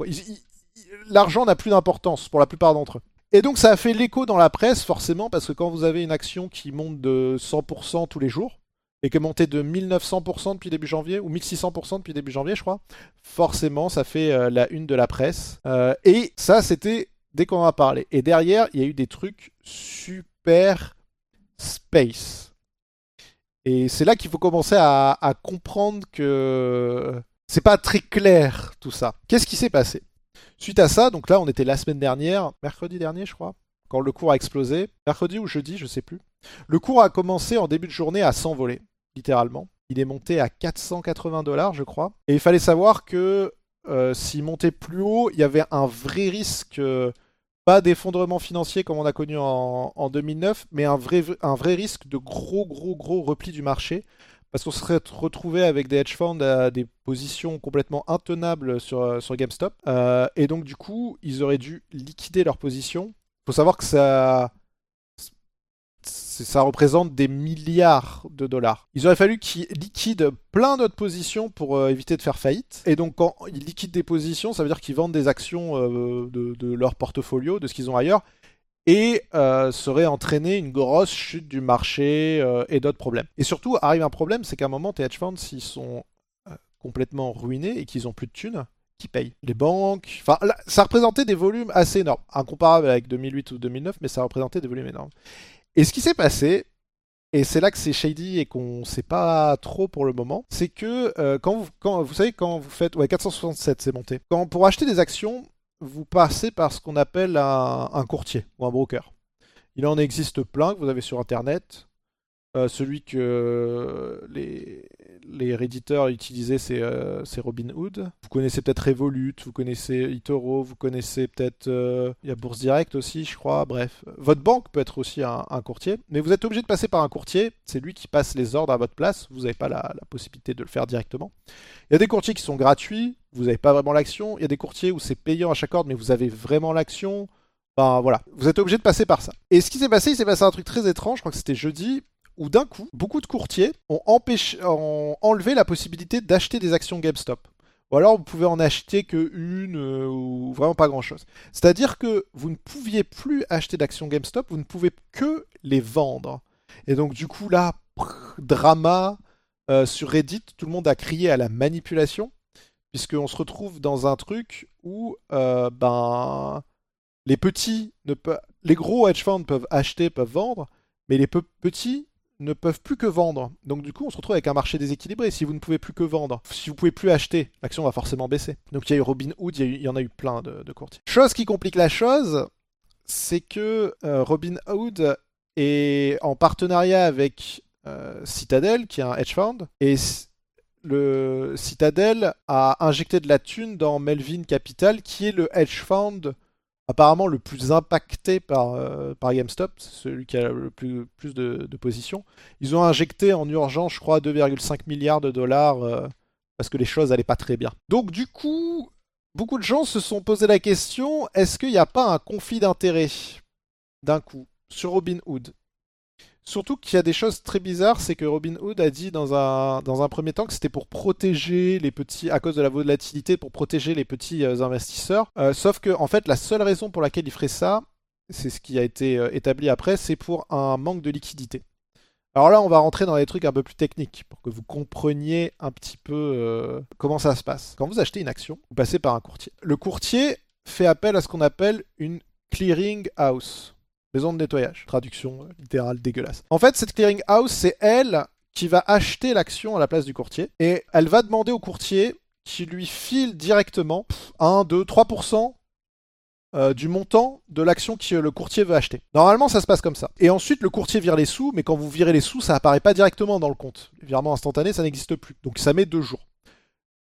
L'argent n'a plus d'importance pour la plupart d'entre eux. Et donc ça a fait l'écho dans la presse, forcément, parce que quand vous avez une action qui monte de 100% tous les jours, et que monté de 1900% depuis début janvier, ou 1600% depuis début janvier, je crois, forcément, ça fait euh, la une de la presse. Euh, et ça, c'était dès qu'on en a parlé. Et derrière, il y a eu des trucs super space. Et c'est là qu'il faut commencer à, à comprendre que c'est pas très clair tout ça. Qu'est-ce qui s'est passé? Suite à ça, donc là, on était la semaine dernière, mercredi dernier, je crois, quand le cours a explosé. Mercredi ou jeudi, je sais plus. Le cours a commencé en début de journée à s'envoler, littéralement. Il est monté à 480 dollars, je crois. Et il fallait savoir que euh, s'il montait plus haut, il y avait un vrai risque, euh, pas d'effondrement financier comme on a connu en, 2009, mais un vrai, un vrai risque de gros, gros, gros repli du marché. Parce qu'on serait retrouvé avec des hedge funds à des positions complètement intenables sur, euh, GameStop. et donc, du coup, ils auraient dû liquider leur position. Il faut savoir que ça, ça représente des milliards de dollars. Il aurait fallu qu'ils liquident plein d'autres positions pour euh, éviter de faire faillite. Et donc quand ils liquident des positions, ça veut dire qu'ils vendent des actions euh, de, leur portfolio, de ce qu'ils ont ailleurs, et euh, serait entraîné une grosse chute du marché et d'autres problèmes. Et surtout, arrive un problème, c'est qu'à un moment, tes hedge funds, s'ils sont complètement ruinés et qu'ils ont plus de thunes, qui payent Les banques. Enfin, ça représentait des volumes assez énormes. Incomparable avec 2008 ou 2009, mais ça représentait des volumes énormes. Et ce qui s'est passé, et c'est là que c'est shady et qu'on ne sait pas trop pour le moment, c'est que euh, quand, vous, vous savez quand vous faites ouais 467 c'est monté. Quand pour acheter des actions, vous passez par ce qu'on appelle un, un, courtier ou un broker. Il en existe plein que vous avez sur internet. Euh, celui que les, les Redditeurs utilisaient, c'est euh, Robinhood. Vous connaissez peut-être Revolut, vous connaissez eToro, vous connaissez peut-être. Euh, il y a Bourse Direct aussi, je crois. Bref, votre banque peut être aussi un, courtier, mais vous êtes obligé de passer par un courtier. C'est lui qui passe les ordres à votre place. Vous n'avez pas la, possibilité de le faire directement. Il y a des courtiers qui sont gratuits, vous n'avez pas vraiment l'action. Il y a des courtiers où c'est payant à chaque ordre, mais vous avez vraiment l'action. ben voilà, vous êtes obligé de passer par ça. Et ce qui s'est passé, il s'est passé un truc très étrange, je crois que c'était jeudi, où d'un coup, beaucoup de courtiers ont, empêché, ont enlevé la possibilité d'acheter des actions GameStop. Ou alors vous pouvez en acheter que une euh, ou vraiment pas grand chose. C'est-à-dire que vous ne pouviez plus acheter d'actions GameStop, vous ne pouvez que les vendre. Et donc du coup là, drama euh, sur Reddit, tout le monde a crié à la manipulation, puisqu'on se retrouve dans un truc où euh, ben les petits ne peuvent, les gros hedge funds peuvent acheter, peuvent vendre, mais les petits ne peuvent plus que vendre. Donc du coup, on se retrouve avec un marché déséquilibré. Si vous ne pouvez plus que vendre, si vous pouvez plus acheter, l'action va forcément baisser. Donc il y a eu Robinhood, il y, en a eu plein de, courtiers. Chose qui complique la chose, c'est que euh, Robinhood est en partenariat avec euh, Citadel, qui est un hedge fund, et le Citadel a injecté de la thune dans Melvin Capital, qui est le hedge fund apparemment le plus impacté par, euh, par GameStop, celui qui a le plus, de, positions. Ils ont injecté en urgence, je crois, 2,5 milliards de dollars euh, parce que les choses n'allaient pas très bien. Donc du coup, beaucoup de gens se sont posé la question, est-ce qu'il n'y a pas un conflit d'intérêts d'un coup sur Robinhood? Surtout qu'il y a des choses très bizarres, c'est que Robin Hood a dit dans un, premier temps que c'était pour protéger les petits, à cause de la volatilité, pour protéger les petits euh, investisseurs. Euh, sauf que, en fait, la seule raison pour laquelle il ferait ça, c'est ce qui a été euh, établi après, c'est pour un manque de liquidité. Alors là, on va rentrer dans des trucs un peu plus techniques pour que vous compreniez un petit peu comment ça se passe. Quand vous achetez une action, vous passez par un courtier. Le courtier fait appel à ce qu'on appelle une clearing house maison de nettoyage. Traduction euh, littérale dégueulasse. En fait, cette clearing house, c'est elle qui va acheter l'action à la place du courtier. Et elle va demander au courtier qui lui file directement 1, 2, 3% du montant de l'action que le courtier veut acheter. Normalement, ça se passe comme ça. Et ensuite, le courtier vire les sous, mais quand vous virez les sous, ça apparaît pas directement dans le compte. Le virement instantané, ça n'existe plus. Donc ça met deux jours.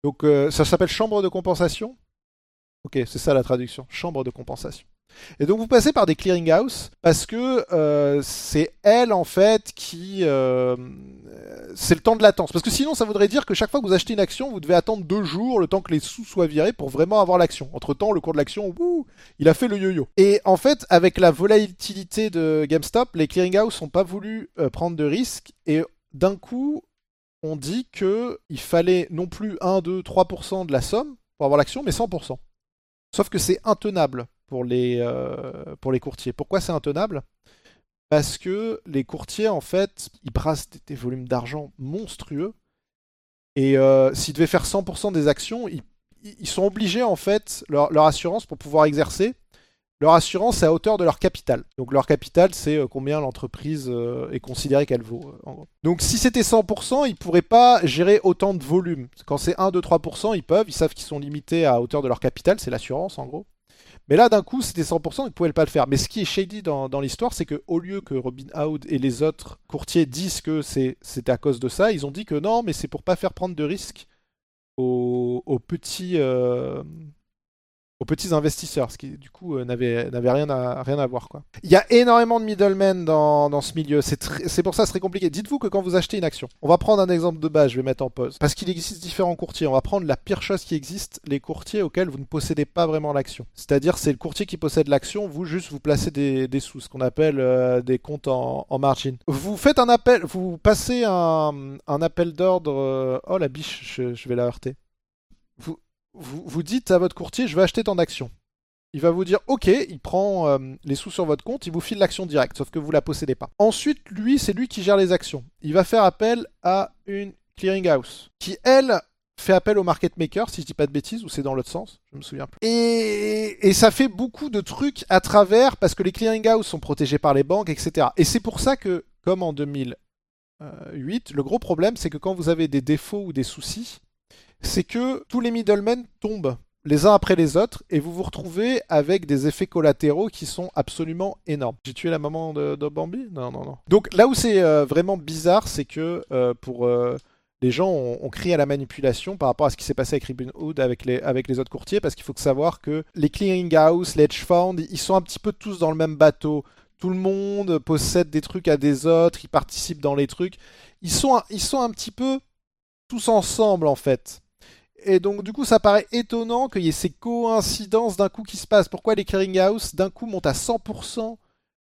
Donc euh, ça s'appelle chambre de compensation. Ok, c'est ça la traduction. Chambre de compensation. Et donc vous passez par des clearinghouse parce que euh, c'est elle en fait qui euh, c'est le temps de latence. Parce que sinon ça voudrait dire que chaque fois que vous achetez une action, vous devez attendre deux jours le temps que les sous soient virés pour vraiment avoir l'action. Entre temps, le cours de l'action, il a fait le yo-yo. Et en fait, avec la volatilité de GameStop, les clearinghouse n'ont pas voulu euh, prendre de risques et d'un coup, on dit que il fallait non plus 1, 2, 3% de la somme pour avoir l'action, mais 100%. Sauf que c'est intenable pour les, euh, pour les courtiers. Pourquoi c'est intenable? Parce que les courtiers, en fait, ils brassent des, volumes d'argent monstrueux. Et euh, s'ils devaient faire 100% des actions, ils, sont obligés, en fait, leur, assurance pour pouvoir exercer, leur assurance est à hauteur de leur capital. Donc leur capital, c'est euh, combien l'entreprise est considérée qu'elle vaut. Donc si c'était 100%, ils ne pourraient pas gérer autant de volume. Quand c'est 1, 2, 3%, ils peuvent, ils savent qu'ils sont limités à hauteur de leur capital, c'est l'assurance en gros. Mais là, d'un coup, c'était 100%, ils ne pouvaient pas le faire. Mais ce qui est shady dans, l'histoire, c'est qu'au lieu que Robin Hood et les autres courtiers disent que c'était à cause de ça, ils ont dit que non, mais c'est pour pas faire prendre de risques aux, petits, euh, aux petits investisseurs, ce qui du coup euh, n'avait, rien, à, voir. Quoi. Il y a énormément de middlemen dans, ce milieu, c'est, pour ça c'est très compliqué. Dites-vous que quand vous achetez une action, on va prendre un exemple de base, je vais mettre en pause, parce qu'il existe différents courtiers, on va prendre la pire chose qui existe, les courtiers auxquels vous ne possédez pas vraiment l'action. C'est-à-dire c'est le courtier qui possède l'action, vous juste vous placez des, sous, ce qu'on appelle euh, des comptes en, margin. Vous faites un appel, vous passez un, appel d'ordre, euh, oh la biche, je, vais la heurter. Vous, dites à votre courtier, je vais acheter tant d'actions. Il va vous dire, ok, il prend euh, les sous sur votre compte, il vous file l'action directe, sauf que vous la possédez pas. Ensuite, lui, c'est lui qui gère les actions. Il va faire appel à une clearinghouse, qui, elle, fait appel au market maker, si je dis pas de bêtises, ou c'est dans l'autre sens, je me souviens plus. Et, ça fait beaucoup de trucs à travers, parce que les clearinghouses sont protégés par les banques, etc. Et c'est pour ça que, comme en 2008, le gros problème, c'est que quand vous avez des défauts ou des soucis, c'est que tous les middlemen tombent les uns après les autres et vous vous retrouvez avec des effets collatéraux qui sont absolument énormes. J'ai tué la maman de, Bambi? Non, non, non. Donc là où c'est euh, vraiment bizarre, c'est que euh, pour euh, les gens ont, crié à la manipulation par rapport à ce qui s'est passé avec Ribbon Hood, avec les, avec les autres courtiers, parce qu'il faut savoir que les clearinghouse, les hedge funds, ils sont un petit peu tous dans le même bateau. Tout le monde possède des trucs à des autres, ils participent dans les trucs. Ils sont, ils sont un petit peu tous ensemble en fait. Et donc du coup ça paraît étonnant qu'il y ait ces coïncidences d'un coup qui se passent. Pourquoi les clearinghouse d'un coup montent à 100%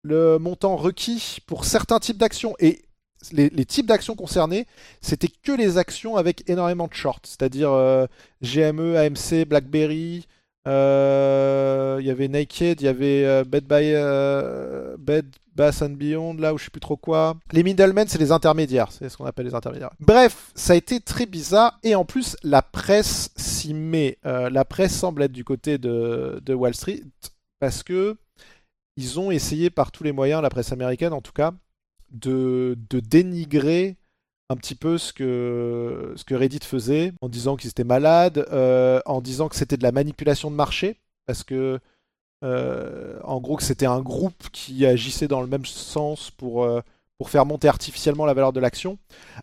le montant requis pour certains types d'actions Et les, types d'actions concernés, c'était que les actions avec énormément de shorts, c'est-à-dire euh, GME, AMC, BlackBerry, il y avait Naked, il y avait euh, Bed by Bed Bass and Beyond, là où je sais plus trop quoi. Les middlemen, c'est les intermédiaires, c'est ce qu'on appelle les intermédiaires. Bref, ça a été très bizarre et en plus la presse s'y met. la presse semble être du côté de, de Wall Street parce que ils ont essayé par tous les moyens, la presse américaine en tout cas, de, dénigrer un petit peu ce que, ce que Reddit faisait, en disant qu'ils étaient malades, euh, en disant que c'était de la manipulation de marché, parce que, euh, en gros, que c'était un groupe qui agissait dans le même sens pour, euh, pour faire monter artificiellement la valeur de l'action,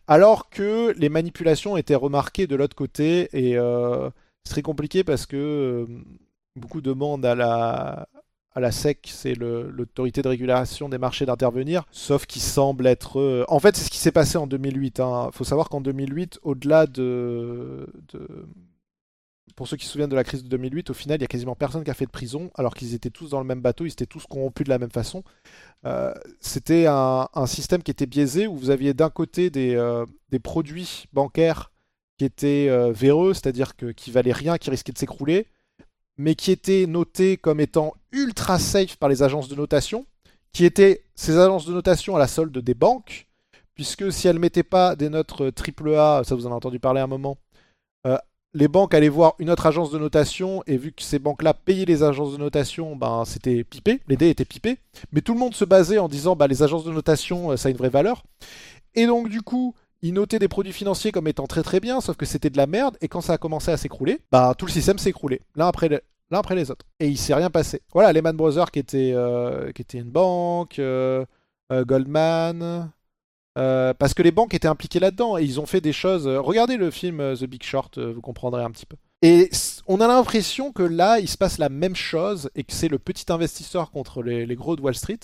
alors que les manipulations étaient remarquées de l'autre côté, et c'est très compliqué parce que beaucoup demandent à la, à la SEC, c'est l'autorité de régulation des marchés d'intervenir, sauf qu'il semble être... Euh, en fait, c'est ce qui s'est passé en 2008. Il hein. faut savoir qu'en 2008, au-delà de... Pour ceux qui se souviennent de la crise de 2008, au final, il y a quasiment personne qui a fait de prison, alors qu'ils étaient tous dans le même bateau, ils étaient tous corrompus de la même façon. Euh, c'était un, système qui était biaisé, où vous aviez d'un côté des, euh, des, produits bancaires qui étaient véreux, c'est-à-dire qui valaient rien, qui risquaient de s'écrouler, mais qui étaient notés comme étant ultra safe par les agences de notation, qui étaient ces agences de notation à la solde des banques, puisque si elles ne mettaient pas des notes AAA, ça vous en avez entendu parler un moment, euh, les banques allaient voir une autre agence de notation, et vu que ces banques-là payaient les agences de notation, ben, c'était pipé, les dés étaient pipés, mais tout le monde se basait en disant bah, les agences de notation, euh, ça a une vraie valeur. Et donc du coup, ils notaient des produits financiers comme étant très très bien, sauf que c'était de la merde, et quand ça a commencé à s'écrouler, bah tout le système s'est écroulé, l'un après, après les autres. Et il s'est rien passé. Voilà, Lehman Brothers qui était, euh, qui était une banque, euh, euh, Goldman, parce que les banques étaient impliquées là-dedans, et ils ont fait des choses... regardez le film The Big Short, vous comprendrez un petit peu. Et on a l'impression que là, il se passe la même chose, et que c'est le petit investisseur contre les gros de Wall Street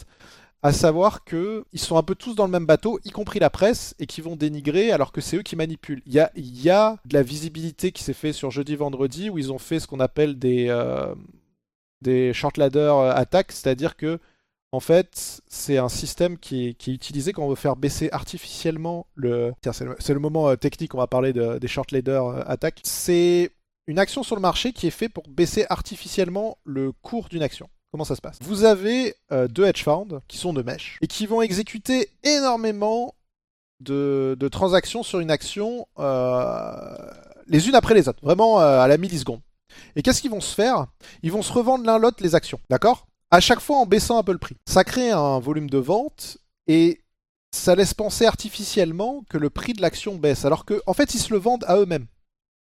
à savoir que ils sont un peu tous dans le même bateau, y compris la presse, et qui vont dénigrer alors que c'est eux qui manipulent. Il y a, de la visibilité qui s'est fait sur jeudi-vendredi où ils ont fait ce qu'on appelle des, euh, short ladder euh, attaques, c'est-à-dire que en fait, c'est un système qui est, utilisé quand on veut faire baisser artificiellement le. C'est le, moment euh, technique, on va parler de, des short ladder attaques. C'est une action sur le marché qui est fait pour baisser artificiellement le cours d'une action. Comment ça se passe? Vous avez euh, deux hedge funds qui sont de mèche et qui vont exécuter énormément de, transactions sur une action euh, les unes après les autres, vraiment euh, à la milliseconde. Et qu'est-ce qu'ils vont se faire? Ils vont se revendre l'un l'autre les actions, d'accord? À chaque fois en baissant un peu le prix. Ça crée un volume de vente et ça laisse penser artificiellement que le prix de l'action baisse, alors qu'en en fait ils se le vendent à eux-mêmes.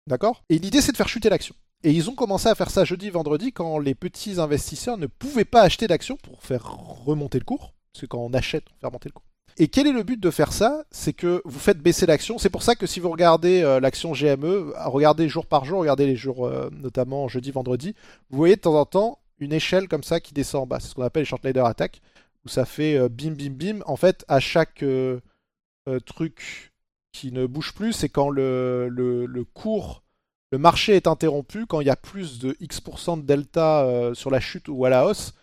D'accord? Et l'idée c'est de faire chuter l'action. Et ils ont commencé à faire ça jeudi, vendredi, quand les petits investisseurs ne pouvaient pas acheter d'actions pour faire remonter le cours. Parce que quand on achète, on fait remonter le cours. Et quel est le but de faire ça? C'est que vous faites baisser l'action. C'est pour ça que si vous regardez euh, l'action GME, regardez jour par jour, regardez les jours euh, notamment jeudi, vendredi, vous voyez de temps en temps une échelle comme ça qui descend en bas. C'est ce qu'on appelle les short leader attack, où ça fait euh, bim bim bim. En fait, à chaque truc qui ne bouge plus, c'est quand le, cours le marché est interrompu quand il y a plus de X% de delta euh, sur la chute ou à la hausse.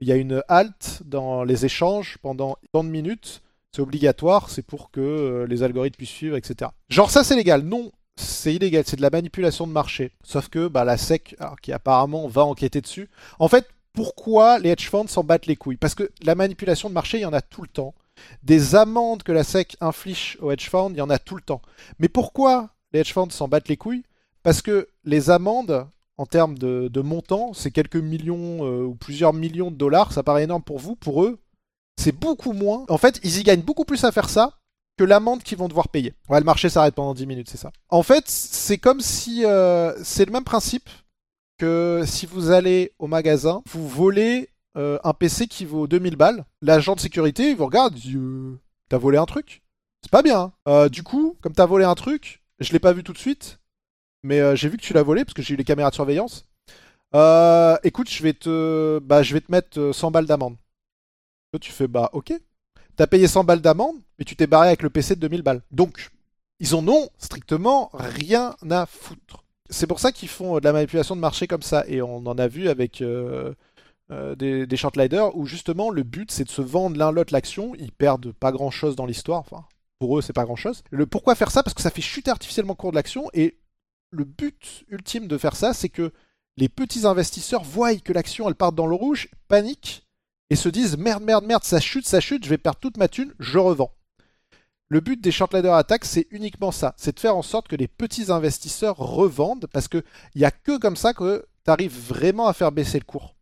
Il y a une halte dans les échanges pendant tant de minutes. C'est obligatoire, c'est pour que euh, les algorithmes puissent suivre, etc. Genre ça c'est légal. Non, c'est illégal, c'est de la manipulation de marché. Sauf que bah, la SEC, qui apparemment va enquêter dessus. En fait, pourquoi les hedge funds s'en battent les couilles? Parce que la manipulation de marché, il y en a tout le temps. Des amendes que la SEC inflige aux hedge funds, il y en a tout le temps. Mais pourquoi les hedge funds s'en battent les couilles? Parce que les amendes, en termes de, montant, c'est quelques millions euh, ou plusieurs millions de dollars. Ça paraît énorme pour vous, pour eux. C'est beaucoup moins. En fait, ils y gagnent beaucoup plus à faire ça que l'amende qu'ils vont devoir payer. Ouais, le marché s'arrête pendant 10 minutes, c'est ça. En fait, c'est comme si... Euh, c'est le même principe que si vous allez au magasin, vous volez euh, un PC qui vaut 2000 balles. L'agent de sécurité, il vous regarde, il dit T'as volé un truc? C'est pas bien. Hein. du coup, comme t'as volé un truc, je l'ai pas vu tout de suite, mais euh, j'ai vu que tu l'as volé parce que j'ai eu les caméras de surveillance. Euh, écoute, je vais te, bah, je vais te mettre 100 euh, balles d'amende. Toi, tu fais, bah, ok. T'as payé 100 balles d'amende, mais tu t'es barré avec le PC de 2000 balles. Donc, ils en ont strictement rien à foutre. C'est pour ça qu'ils font de la manipulation de marché comme ça. Et on en a vu avec des, des où justement le but c'est de se vendre l'un l'autre l'action. Ils perdent pas grand chose dans l'histoire. Enfin, pour eux, c'est pas grand chose. Le pourquoi faire ça? Parce que ça fait chuter artificiellement le cours de l'action. Et le but ultime de faire ça, c'est que les petits investisseurs voient que l'action elle part dans le rouge, paniquent et se disent merde, merde, merde, ça chute, ça chute, je vais perdre toute ma thune, je revends. Le but des short ladder attacks, c'est uniquement ça, c'est de faire en sorte que les petits investisseurs revendent, parce qu'il n'y a que comme ça que tu arrives vraiment à faire baisser le cours.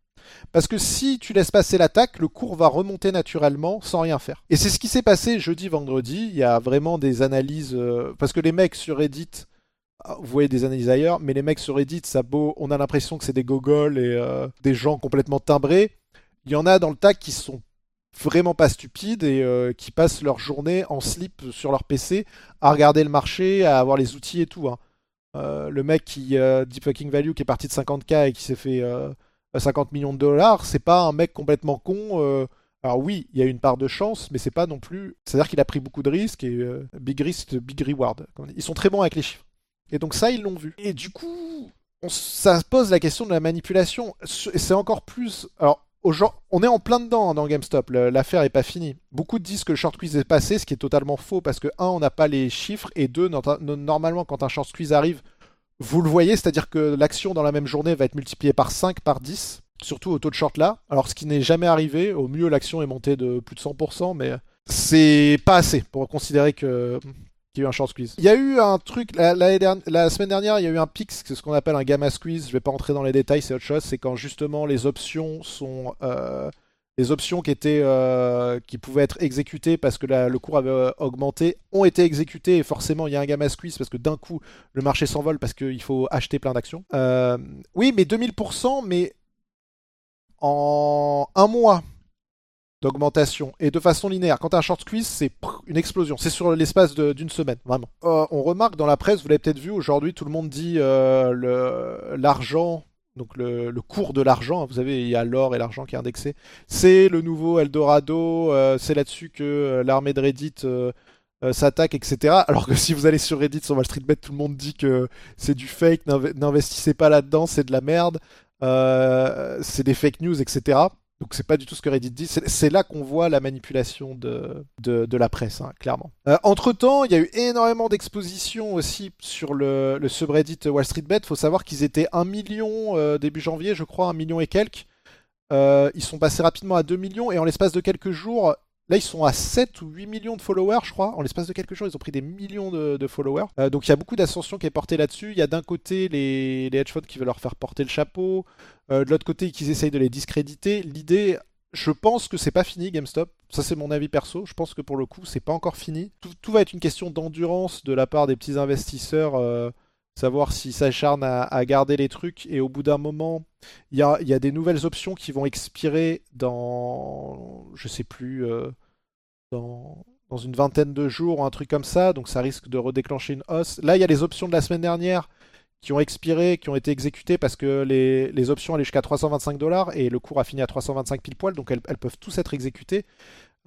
Parce que si tu laisses passer l'attaque, le cours va remonter naturellement sans rien faire. Et c'est ce qui s'est passé jeudi, vendredi. Il y a vraiment des analyses. Euh, parce que les mecs sur Reddit, vous voyez des analyses ailleurs, mais les mecs sur Reddit, ça beau, on a l'impression que c'est des gogoles et euh, des gens complètement timbrés. Il y en a dans le tag qui sont vraiment pas stupides et euh, qui passent leur journée en slip sur leur PC à regarder le marché, à avoir les outils et tout. Hein. Euh, le mec qui Deep Fucking Value qui est parti de 50k et qui s'est fait 50 millions de dollars, c'est pas un mec complètement con. alors oui, il y a une part de chance, mais c'est pas non plus. C'est-à-dire qu'il a pris beaucoup de risques et big risk, big reward. Ils sont très bons avec les chiffres. Et donc ça, ils l'ont vu. Et du coup, ça pose la question de la manipulation. C'est encore plus. Alors, on est en plein dedans hein, dans GameStop, l'affaire est pas finie. Beaucoup disent que le short squeeze est passé, ce qui est totalement faux parce que, un, on n'a pas les chiffres, et deux, normalement, quand un short squeeze arrive, vous le voyez, c'est-à-dire que l'action dans la même journée va être multipliée par 5, par 10, surtout au taux de short là. Alors, ce qui n'est jamais arrivé, au mieux, l'action est montée de plus de 100%, mais c'est pas assez pour considérer que y a eu un short squeeze. Il y a eu un truc, la, semaine dernière, il y a eu un pic, c'est ce qu'on appelle un gamma squeeze. Je vais pas rentrer dans les détails, c'est autre chose. C'est quand justement les options sont. Euh, les options qui étaient euh, qui pouvaient être exécutées parce que le cours avait euh, augmenté ont été exécutées et forcément il y a un gamma squeeze parce que d'un coup le marché s'envole parce qu'il faut acheter plein d'actions. oui, mais 2000%, mais en un mois et de façon linéaire. Quand as un short squeeze, c'est une explosion. C'est sur l'espace d'une semaine, vraiment. Euh, on remarque dans la presse, vous l'avez peut-être vu aujourd'hui, tout le monde dit euh, l'argent, donc le, cours de l'argent. Vous savez, il y a l'or et l'argent qui est indexé. C'est le nouveau Eldorado. Euh, c'est là-dessus que l'armée de Reddit s'attaque, etc. Alors que si vous allez sur Reddit, sur Wall Street Bet, tout le monde dit que c'est du fake, n'investissez pas là-dedans, c'est de la merde, c'est des fake news, etc. Donc c'est pas du tout ce que Reddit dit. C'est là qu'on voit la manipulation de, la presse, hein, clairement. Euh, entre temps, il y a eu énormément d'expositions aussi sur le, le, subreddit Wall Street Bet. Faut savoir qu'ils étaient 1 million euh, début janvier, je crois, 1 million et quelques. Euh, ils sont passés rapidement à 2 millions et en l'espace de quelques jours, Là, ils sont à 7 ou 8 millions de followers, je crois. En l'espace de quelques jours, ils ont pris des millions de, followers. Euh, donc, il y a beaucoup d'ascension qui est portée là-dessus. Il y a d'un côté les, les hedge funds qui veulent leur faire porter le chapeau. Euh, de l'autre côté, qu'ils essayent de les discréditer. L'idée, je pense que c'est pas fini, GameStop. Ça, c'est mon avis perso. Je pense que pour le coup, c'est pas encore fini. Tout, va être une question d'endurance de la part des petits investisseurs. Euh, savoir s'ils s'acharnent à, garder les trucs. Et au bout d'un moment, il y a, des nouvelles options qui vont expirer dans, je sais plus, euh, dans, une vingtaine de jours, ou un truc comme ça. Donc ça risque de redéclencher une hausse. Là, il y a les options de la semaine dernière qui ont expiré, qui ont été exécutées parce que les, options allaient jusqu'à 325 dollars et le cours a fini à 325 pile poil. Donc elles, elles peuvent tous être exécutées.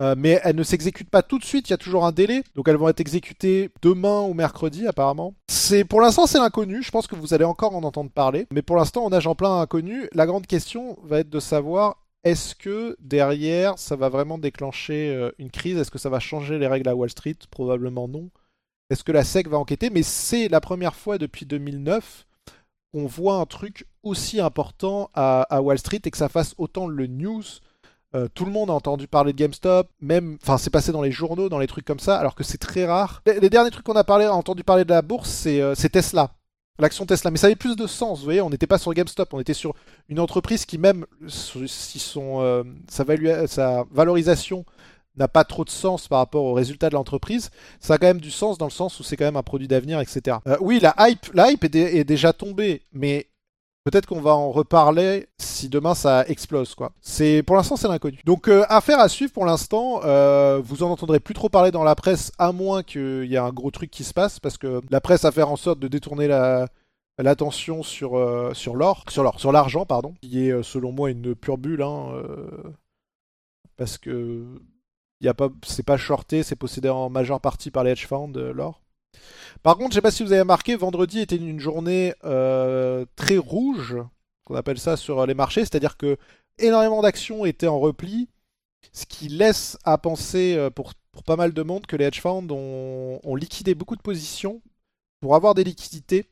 Euh, mais elles ne s'exécutent pas tout de suite, il y a toujours un délai, donc elles vont être exécutées demain ou mercredi apparemment. C'est pour l'instant c'est l'inconnu, je pense que vous allez encore en entendre parler, mais pour l'instant on nage en plein inconnu. La grande question va être de savoir est-ce que derrière ça va vraiment déclencher euh, une crise, est-ce que ça va changer les règles à Wall Street? Probablement non. Est-ce que la SEC va enquêter? Mais c'est la première fois depuis 2009 qu'on voit un truc aussi important à, à Wall Street et que ça fasse autant le news euh, tout le monde a entendu parler de GameStop, même, enfin, c'est passé dans les journaux, dans les trucs comme ça, alors que c'est très rare. Les, derniers trucs qu'on a parlé, entendu parler de la bourse, c'est euh, Tesla, l'action Tesla. Mais ça avait plus de sens, vous voyez, on n'était pas sur GameStop, on était sur une entreprise qui même, si son, euh, sa, valorisation n'a pas trop de sens par rapport aux résultats de l'entreprise, ça a quand même du sens dans le sens où c'est quand même un produit d'avenir, etc. oui, la hype, la hype est, déjà tombée, mais Peut-être qu'on va en reparler si demain ça explose quoi. C'est pour l'instant c'est l'inconnu. Donc euh, affaire à suivre pour l'instant. Euh, vous en entendrez plus trop parler dans la presse à moins qu'il y ait un gros truc qui se passe parce que la presse a fait en sorte de détourner la l'attention sur euh, sur l'or, sur l'or, sur l'argent pardon, qui est selon moi une pure bulle hein, parce que y a pas c'est pas shorté, c'est possédé en majeure partie par les hedge funds l'or. Par contre, je sais pas si vous avez remarqué, vendredi était une journée euh, très rouge, qu'on appelle ça sur les marchés, c'est-à-dire que énormément d'actions étaient en repli, ce qui laisse à penser euh, pour, pas mal de monde que les hedge funds ont liquidé beaucoup de positions pour avoir des liquidités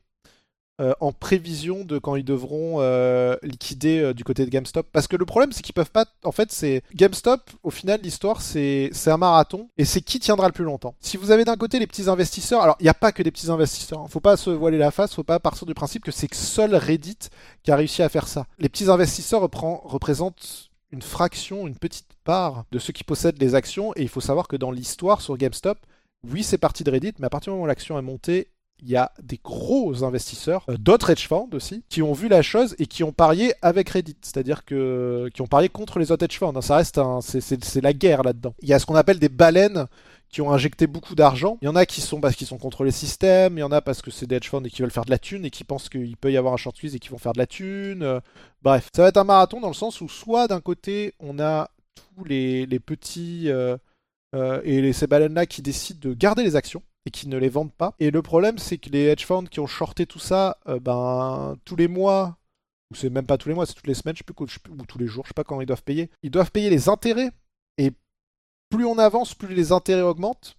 euh, en prévision de quand ils devront euh, liquider euh, du côté de GameStop. Parce que le problème, c'est qu'ils peuvent pas. En fait, c'est GameStop. Au final, l'histoire, c'est un marathon et c'est qui tiendra le plus longtemps. Si vous avez d'un côté les petits investisseurs, alors il n'y a pas que des petits investisseurs. Hein. Faut pas se voiler la face. Faut pas partir du principe que c'est seul Reddit qui a réussi à faire ça. Les petits investisseurs représentent une fraction, une petite part de ceux qui possèdent les actions. Et il faut savoir que dans l'histoire sur GameStop, oui, c'est parti de Reddit, mais à partir du moment où l'action est montée, il y a des gros investisseurs, euh, d'autres hedge funds aussi, qui ont vu la chose et qui ont parié avec Reddit, c'est-à-dire que qui ont parié contre les autres hedge funds. Ça reste c'est la guerre là-dedans. Il y a ce qu'on appelle des baleines qui ont injecté beaucoup d'argent. Il y en a qui sont parce qu'ils sont contre les systèmes, il y en a parce que c'est des hedge funds et qui veulent faire de la thune et qui pensent qu'il peut y avoir un short squeeze et qui vont faire de la thune. Euh, bref, ça va être un marathon dans le sens où soit d'un côté on a tous les, petits euh, et ces baleines-là qui décident de garder les actions et qui ne les vendent pas. Et le problème, c'est que les hedge funds qui ont shorté tout ça, euh, ben, tous les mois, ou c'est même pas tous les mois, c'est toutes les semaines, je sais ou tous les jours, je sais pas quand ils doivent payer, ils doivent payer les intérêts. Et plus on avance, plus les intérêts augmentent,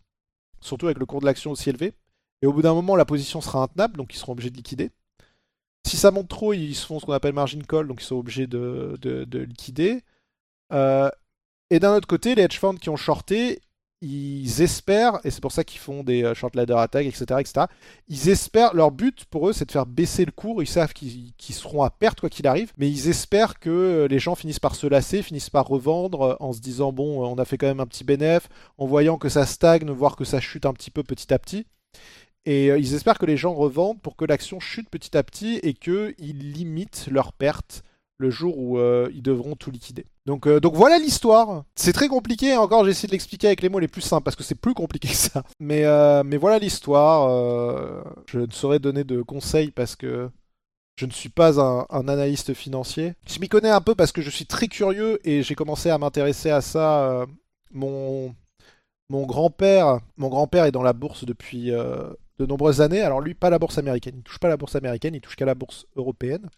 surtout avec le cours de l'action aussi élevé. Et au bout d'un moment, la position sera intenable, donc ils seront obligés de liquider. Si ça monte trop, ils se font ce qu'on appelle margin call, donc ils sont obligés de, de, liquider. Euh, et d'un autre côté, les hedge funds qui ont shorté, ils espèrent, et c'est pour ça qu'ils font des euh, short ladder attack, etc., etc. Ils espèrent, leur but pour eux, c'est de faire baisser le cours. Ils savent qu'ils seront à perte quoi qu'il arrive, mais ils espèrent que euh, les gens finissent par se lasser, finissent par revendre euh, en se disant bon, on a fait quand même un petit bénéfice, en voyant que ça stagne, voire que ça chute un petit peu petit à petit. Et ils espèrent que les gens revendent pour que l'action chute petit à petit et qu'ils limitent leurs pertes le jour où euh, ils devront tout liquider. Donc, euh, donc voilà l'histoire. C'est très compliqué, encore j'ai essayé de l'expliquer avec les mots les plus simples, parce que c'est plus compliqué que ça. Mais, euh, mais voilà l'histoire. je ne saurais donner de conseils parce que je ne suis pas un, analyste financier. Je m'y connais un peu parce que je suis très curieux et j'ai commencé à m'intéresser à ça. mon mon grand-père, grand-père est dans la bourse depuis de nombreuses années. Alors lui, pas la bourse américaine. Il touche pas la bourse américaine, il touche qu'à la bourse européenne.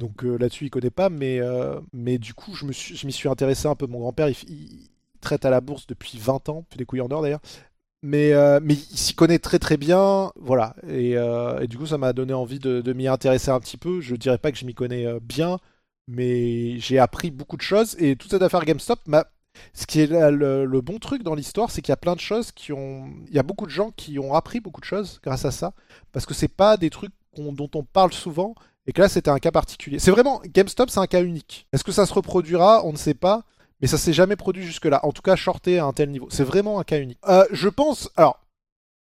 Donc euh, là-dessus, il connaît pas, mais, euh, mais du coup, je m'y suis, suis, intéressé un peu. Mon grand-père, il, traite à la bourse depuis 20 ans, des couilles en or d'ailleurs. Mais, euh, mais il s'y connaît très très bien, voilà. Et, du coup, ça m'a donné envie de, m'y intéresser un petit peu. Je dirais pas que je m'y connais bien, mais j'ai appris beaucoup de choses. Et toute cette affaire GameStop Ce qui est le, le bon truc dans l'histoire, c'est qu'il y a plein de choses qui ont. Il y a beaucoup de gens qui ont appris beaucoup de choses grâce à ça. Parce que c'est pas des trucs dont on parle souvent et que là c'était un cas particulier. C'est vraiment GameStop, c'est un cas unique. Est-ce que ça se reproduira? On ne sait pas, mais ça s'est jamais produit jusque-là. En tout cas, shorté à un tel niveau. C'est vraiment un cas unique. Euh, je pense, alors.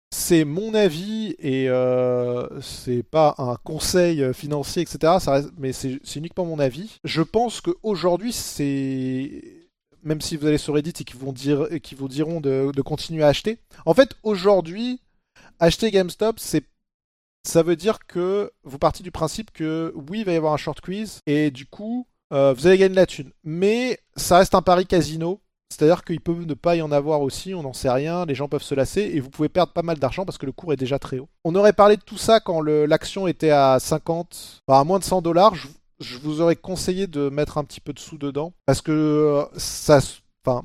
C'est mon avis et euh, c'est pas un conseil financier, etc. Ça mais c'est uniquement mon avis. Je pense qu'aujourd'hui, c'est même si vous allez sur Reddit et qu'ils vont, dire, qui vous diront de continuer à acheter. En fait, aujourd'hui, acheter GameStop, c'est ça veut dire que vous partez du principe que oui, il va y avoir un short quiz et du coup, euh, vous allez gagner de la thune. Mais ça reste un pari casino. C'est-à-dire qu'il peut ne pas y en avoir aussi, on n'en sait rien, les gens peuvent se lasser et vous pouvez perdre pas mal d'argent parce que le cours est déjà très haut. On aurait parlé de tout ça quand l'action était à 50, à moins de 100 dollars. Je, vous aurais conseillé de mettre un petit peu de sous dedans parce que euh, ça. Enfin,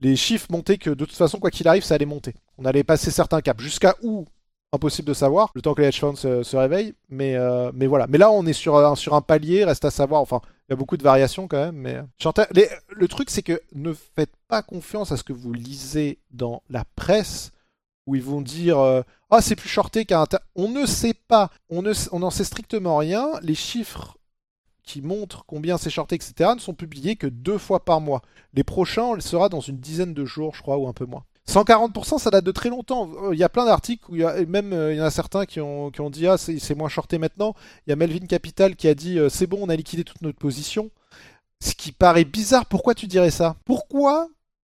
les chiffres montaient que de toute façon, quoi qu'il arrive, ça allait monter. On allait passer certains caps. Jusqu'à où impossible de savoir, le temps que les hedge funds se, réveillent. Mais, euh, mais voilà. Mais là, on est sur un, sur un palier, reste à savoir. Enfin, il y a beaucoup de variations quand même. Mais le truc, c'est que ne faites pas confiance à ce que vous lisez dans la presse où ils vont dire euh, Ah, c'est plus shorté qu'un. On ne sait pas. On n'en on sait strictement rien. Les chiffres qui montrent combien c'est shorté, etc., ne sont publiés que deux fois par mois. Les prochains, on sera dans une dizaine de jours, je crois, ou un peu moins. 140%, ça date de très longtemps. Il y a plein d'articles où il y a, même euh, il y en a certains qui ont, qui ont dit ah c'est moins shorté maintenant. Il y a Melvin Capital qui a dit euh, c'est bon, on a liquidé toute notre position. Ce qui paraît bizarre. Pourquoi tu dirais ça? Pourquoi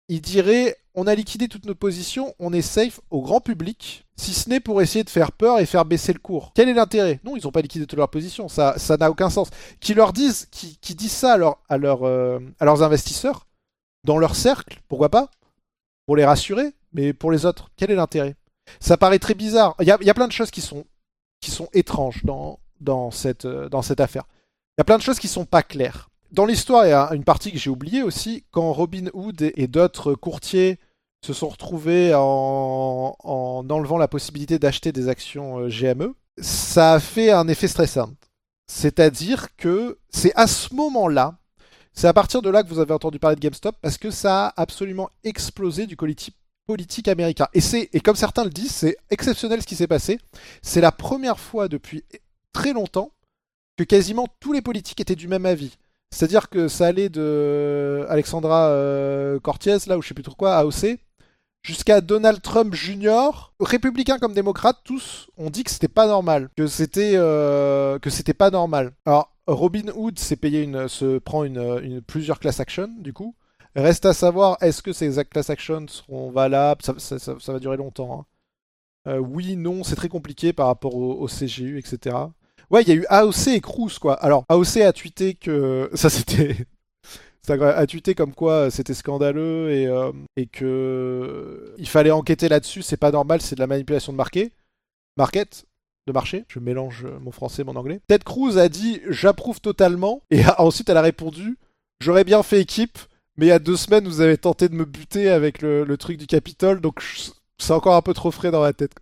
il dirait on a liquidé toute notre position, on est safe au grand public, si ce n'est pour essayer de faire peur et faire baisser le cours? Quel est l'intérêt? Non, ils n'ont pas liquidé toute leur position, ça ça n'a aucun sens. Qui leur disent, qui, qui disent ça à, à, euh, à leurs investisseurs, dans leur cercle, pourquoi pas? Pour les rassurer, mais pour les autres, quel est l'intérêt? Ça paraît très bizarre. Il y a, plein de choses qui sont, qui sont étranges dans, dans, cette, euh, dans cette affaire. Il y a plein de choses qui sont pas claires. Dans l'histoire, il y a une partie que j'ai oubliée aussi. Quand Robin Hood et d'autres courtiers se sont retrouvés en, en enlevant la possibilité d'acheter des actions euh, GME, ça a fait un effet stressant. C'est-à-dire que c'est à ce moment-là, c'est à partir de là que vous avez entendu parler de GameStop, parce que ça a absolument explosé du politique politique américain. Et, et comme certains le disent, c'est exceptionnel ce qui s'est passé. C'est la première fois depuis très longtemps que quasiment tous les politiques étaient du même avis. C'est-à-dire que ça allait de Alexandra euh, Cortiez, là, ou je sais plus trop quoi, AOC, jusqu'à Donald Trump Jr., républicains comme démocrates, tous ont dit que c'était pas normal, que c'était euh, pas normal. Alors Robin Hood s'est payé une, se prend une, plusieurs class action du coup. Reste à savoir est-ce que ces class actions seront valables, ça, va durer longtemps. Hein. Euh, oui, non, c'est très compliqué par rapport au, au CGU, etc. Ouais, il y a eu AOC et Cruz, quoi. Alors, AOC a tweeté que. Ça, c'était. a tweeté comme quoi euh, c'était scandaleux et, euh, et que il fallait enquêter là-dessus, c'est pas normal, c'est de la manipulation de market. Market de marché, je mélange mon français et mon anglais. Ted Cruz a dit j'approuve totalement et ensuite elle a répondu j'aurais bien fait équipe, mais il y a deux semaines vous avez tenté de me buter avec le, truc du Capitole, donc c'est encore un peu trop frais dans la tête.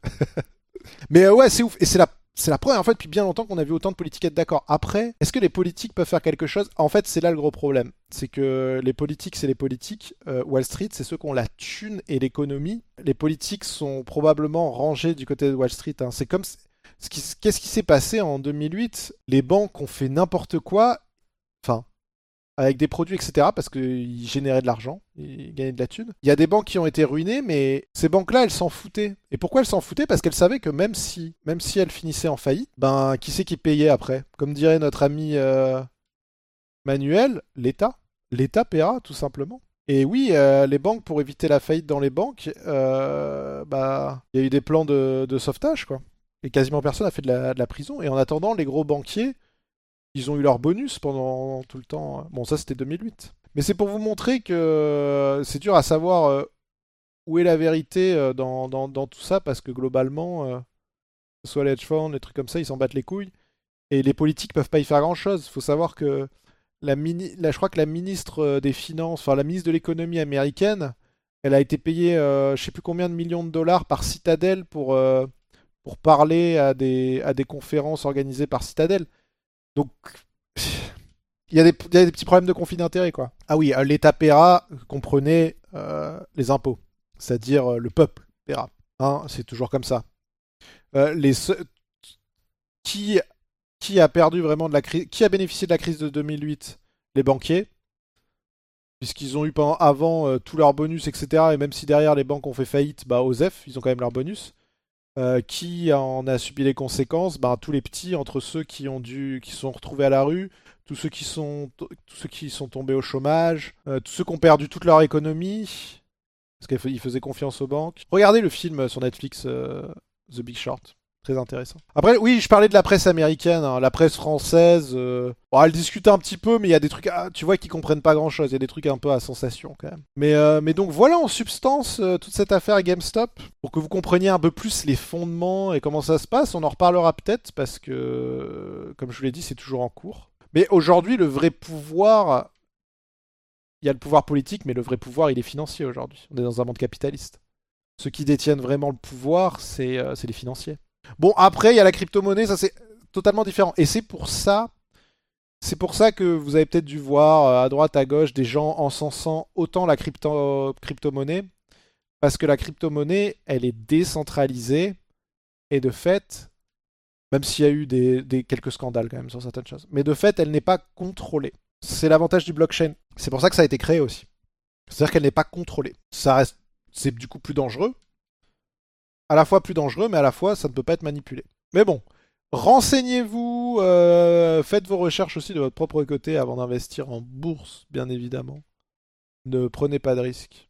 mais euh, ouais c'est ouf et c'est la c'est la première fois depuis bien longtemps qu'on a vu autant de politiques être d'accord. Après, est-ce que les politiques peuvent faire quelque chose? En fait, c'est là le gros problème. C'est que les politiques, c'est les politiques. Euh, Wall Street, c'est ceux qui ont la thune et l'économie. Les politiques sont probablement rangés du côté de Wall Street. Hein. C'est comme... Qu'est-ce qui s'est passé en 2008 Les banques ont fait n'importe quoi. Enfin, avec des produits, etc., parce qu'ils généraient de l'argent, ils gagnaient de la thune. Il y a des banques qui ont été ruinées, mais ces banques-là, elles s'en foutaient. Et pourquoi elles s'en foutaient? Parce qu'elles savaient que même si, même si elles finissaient en faillite, ben, qui c'est qui payait après? Comme dirait notre ami euh, Manuel, l'État. L'État paiera, tout simplement. Et oui, euh, les banques, pour éviter la faillite dans les banques, euh, bah, il y a eu des plans de, sauvetage, quoi. Et quasiment personne n'a fait de la, prison. Et en attendant, les gros banquiers, ils ont eu leur bonus pendant tout le temps. Bon, ça c'était 2008. Mais c'est pour vous montrer que euh, c'est dur à savoir euh, où est la vérité euh, dans, tout ça, parce que globalement, soit les hedge funds, les trucs comme ça, ils s'en battent les couilles. Et les politiques peuvent pas y faire grand chose. Il faut savoir que la je crois que la ministre des Finances, enfin la ministre de l'économie américaine, elle a été payée je sais plus combien de millions de dollars par Citadel pour, pour parler à des, à des conférences organisées par Citadel. Donc, il y, a des, petits problèmes de conflit d'intérêt, quoi. Ah oui, euh, l'État paiera, comprenez euh, les impôts, c'est-à-dire euh, le peuple paiera. Hein, c'est toujours comme ça. les, qui, qui a perdu vraiment de la Qui a bénéficié de la crise de 2008 Les banquiers, puisqu'ils ont eu pendant, avant tous leurs bonus, etc. Et même si derrière les banques ont fait faillite, bah OSEF, ils ont quand même leurs bonus. Euh, qui en a subi les conséquences? Ben, Tous les petits, entre ceux qui ont dû, qui sont retrouvés à la rue, tous ceux qui sont, tous ceux qui sont tombés au chômage, euh, tous ceux qui ont perdu toute leur économie, parce qu'ils faisaient confiance aux banques. Regardez le film sur Netflix, euh, The Big Short. Très intéressant. Après, oui, je parlais de la presse américaine, hein. la presse française. Euh... Bon, elle discute un petit peu, mais il y a des trucs, ah, tu vois, qui comprennent pas grand-chose. Il y a des trucs un peu à sensation quand même. Mais, euh, mais donc voilà en substance euh, toute cette affaire GameStop pour que vous compreniez un peu plus les fondements et comment ça se passe. On en reparlera peut-être parce que, comme je vous l'ai dit, c'est toujours en cours. Mais aujourd'hui, le vrai pouvoir, il y a le pouvoir politique, mais le vrai pouvoir, il est financier aujourd'hui. On est dans un monde capitaliste. Ceux qui détiennent vraiment le pouvoir, c'est les financiers. Bon, après, il y a la crypto-monnaie, ça c'est totalement différent. Et c'est pour ça, c'est pour ça que vous avez peut-être dû voir euh, à droite, à gauche des gens encensant autant la crypto- crypto-monnaie. Parce que la crypto-monnaie, elle est décentralisée. Et de fait, même s'il y a eu des, quelques scandales quand même sur certaines choses, mais de fait, elle n'est pas contrôlée. C'est l'avantage du blockchain. C'est pour ça que ça a été créé aussi. C'est-à-dire qu'elle n'est pas contrôlée. Ça reste, c'est du coup plus dangereux, à la fois plus dangereux, mais à la fois ça ne peut pas être manipulé. Mais bon, renseignez-vous, euh, faites vos recherches aussi de votre propre côté avant d'investir en bourse, bien évidemment. Ne prenez pas de risques.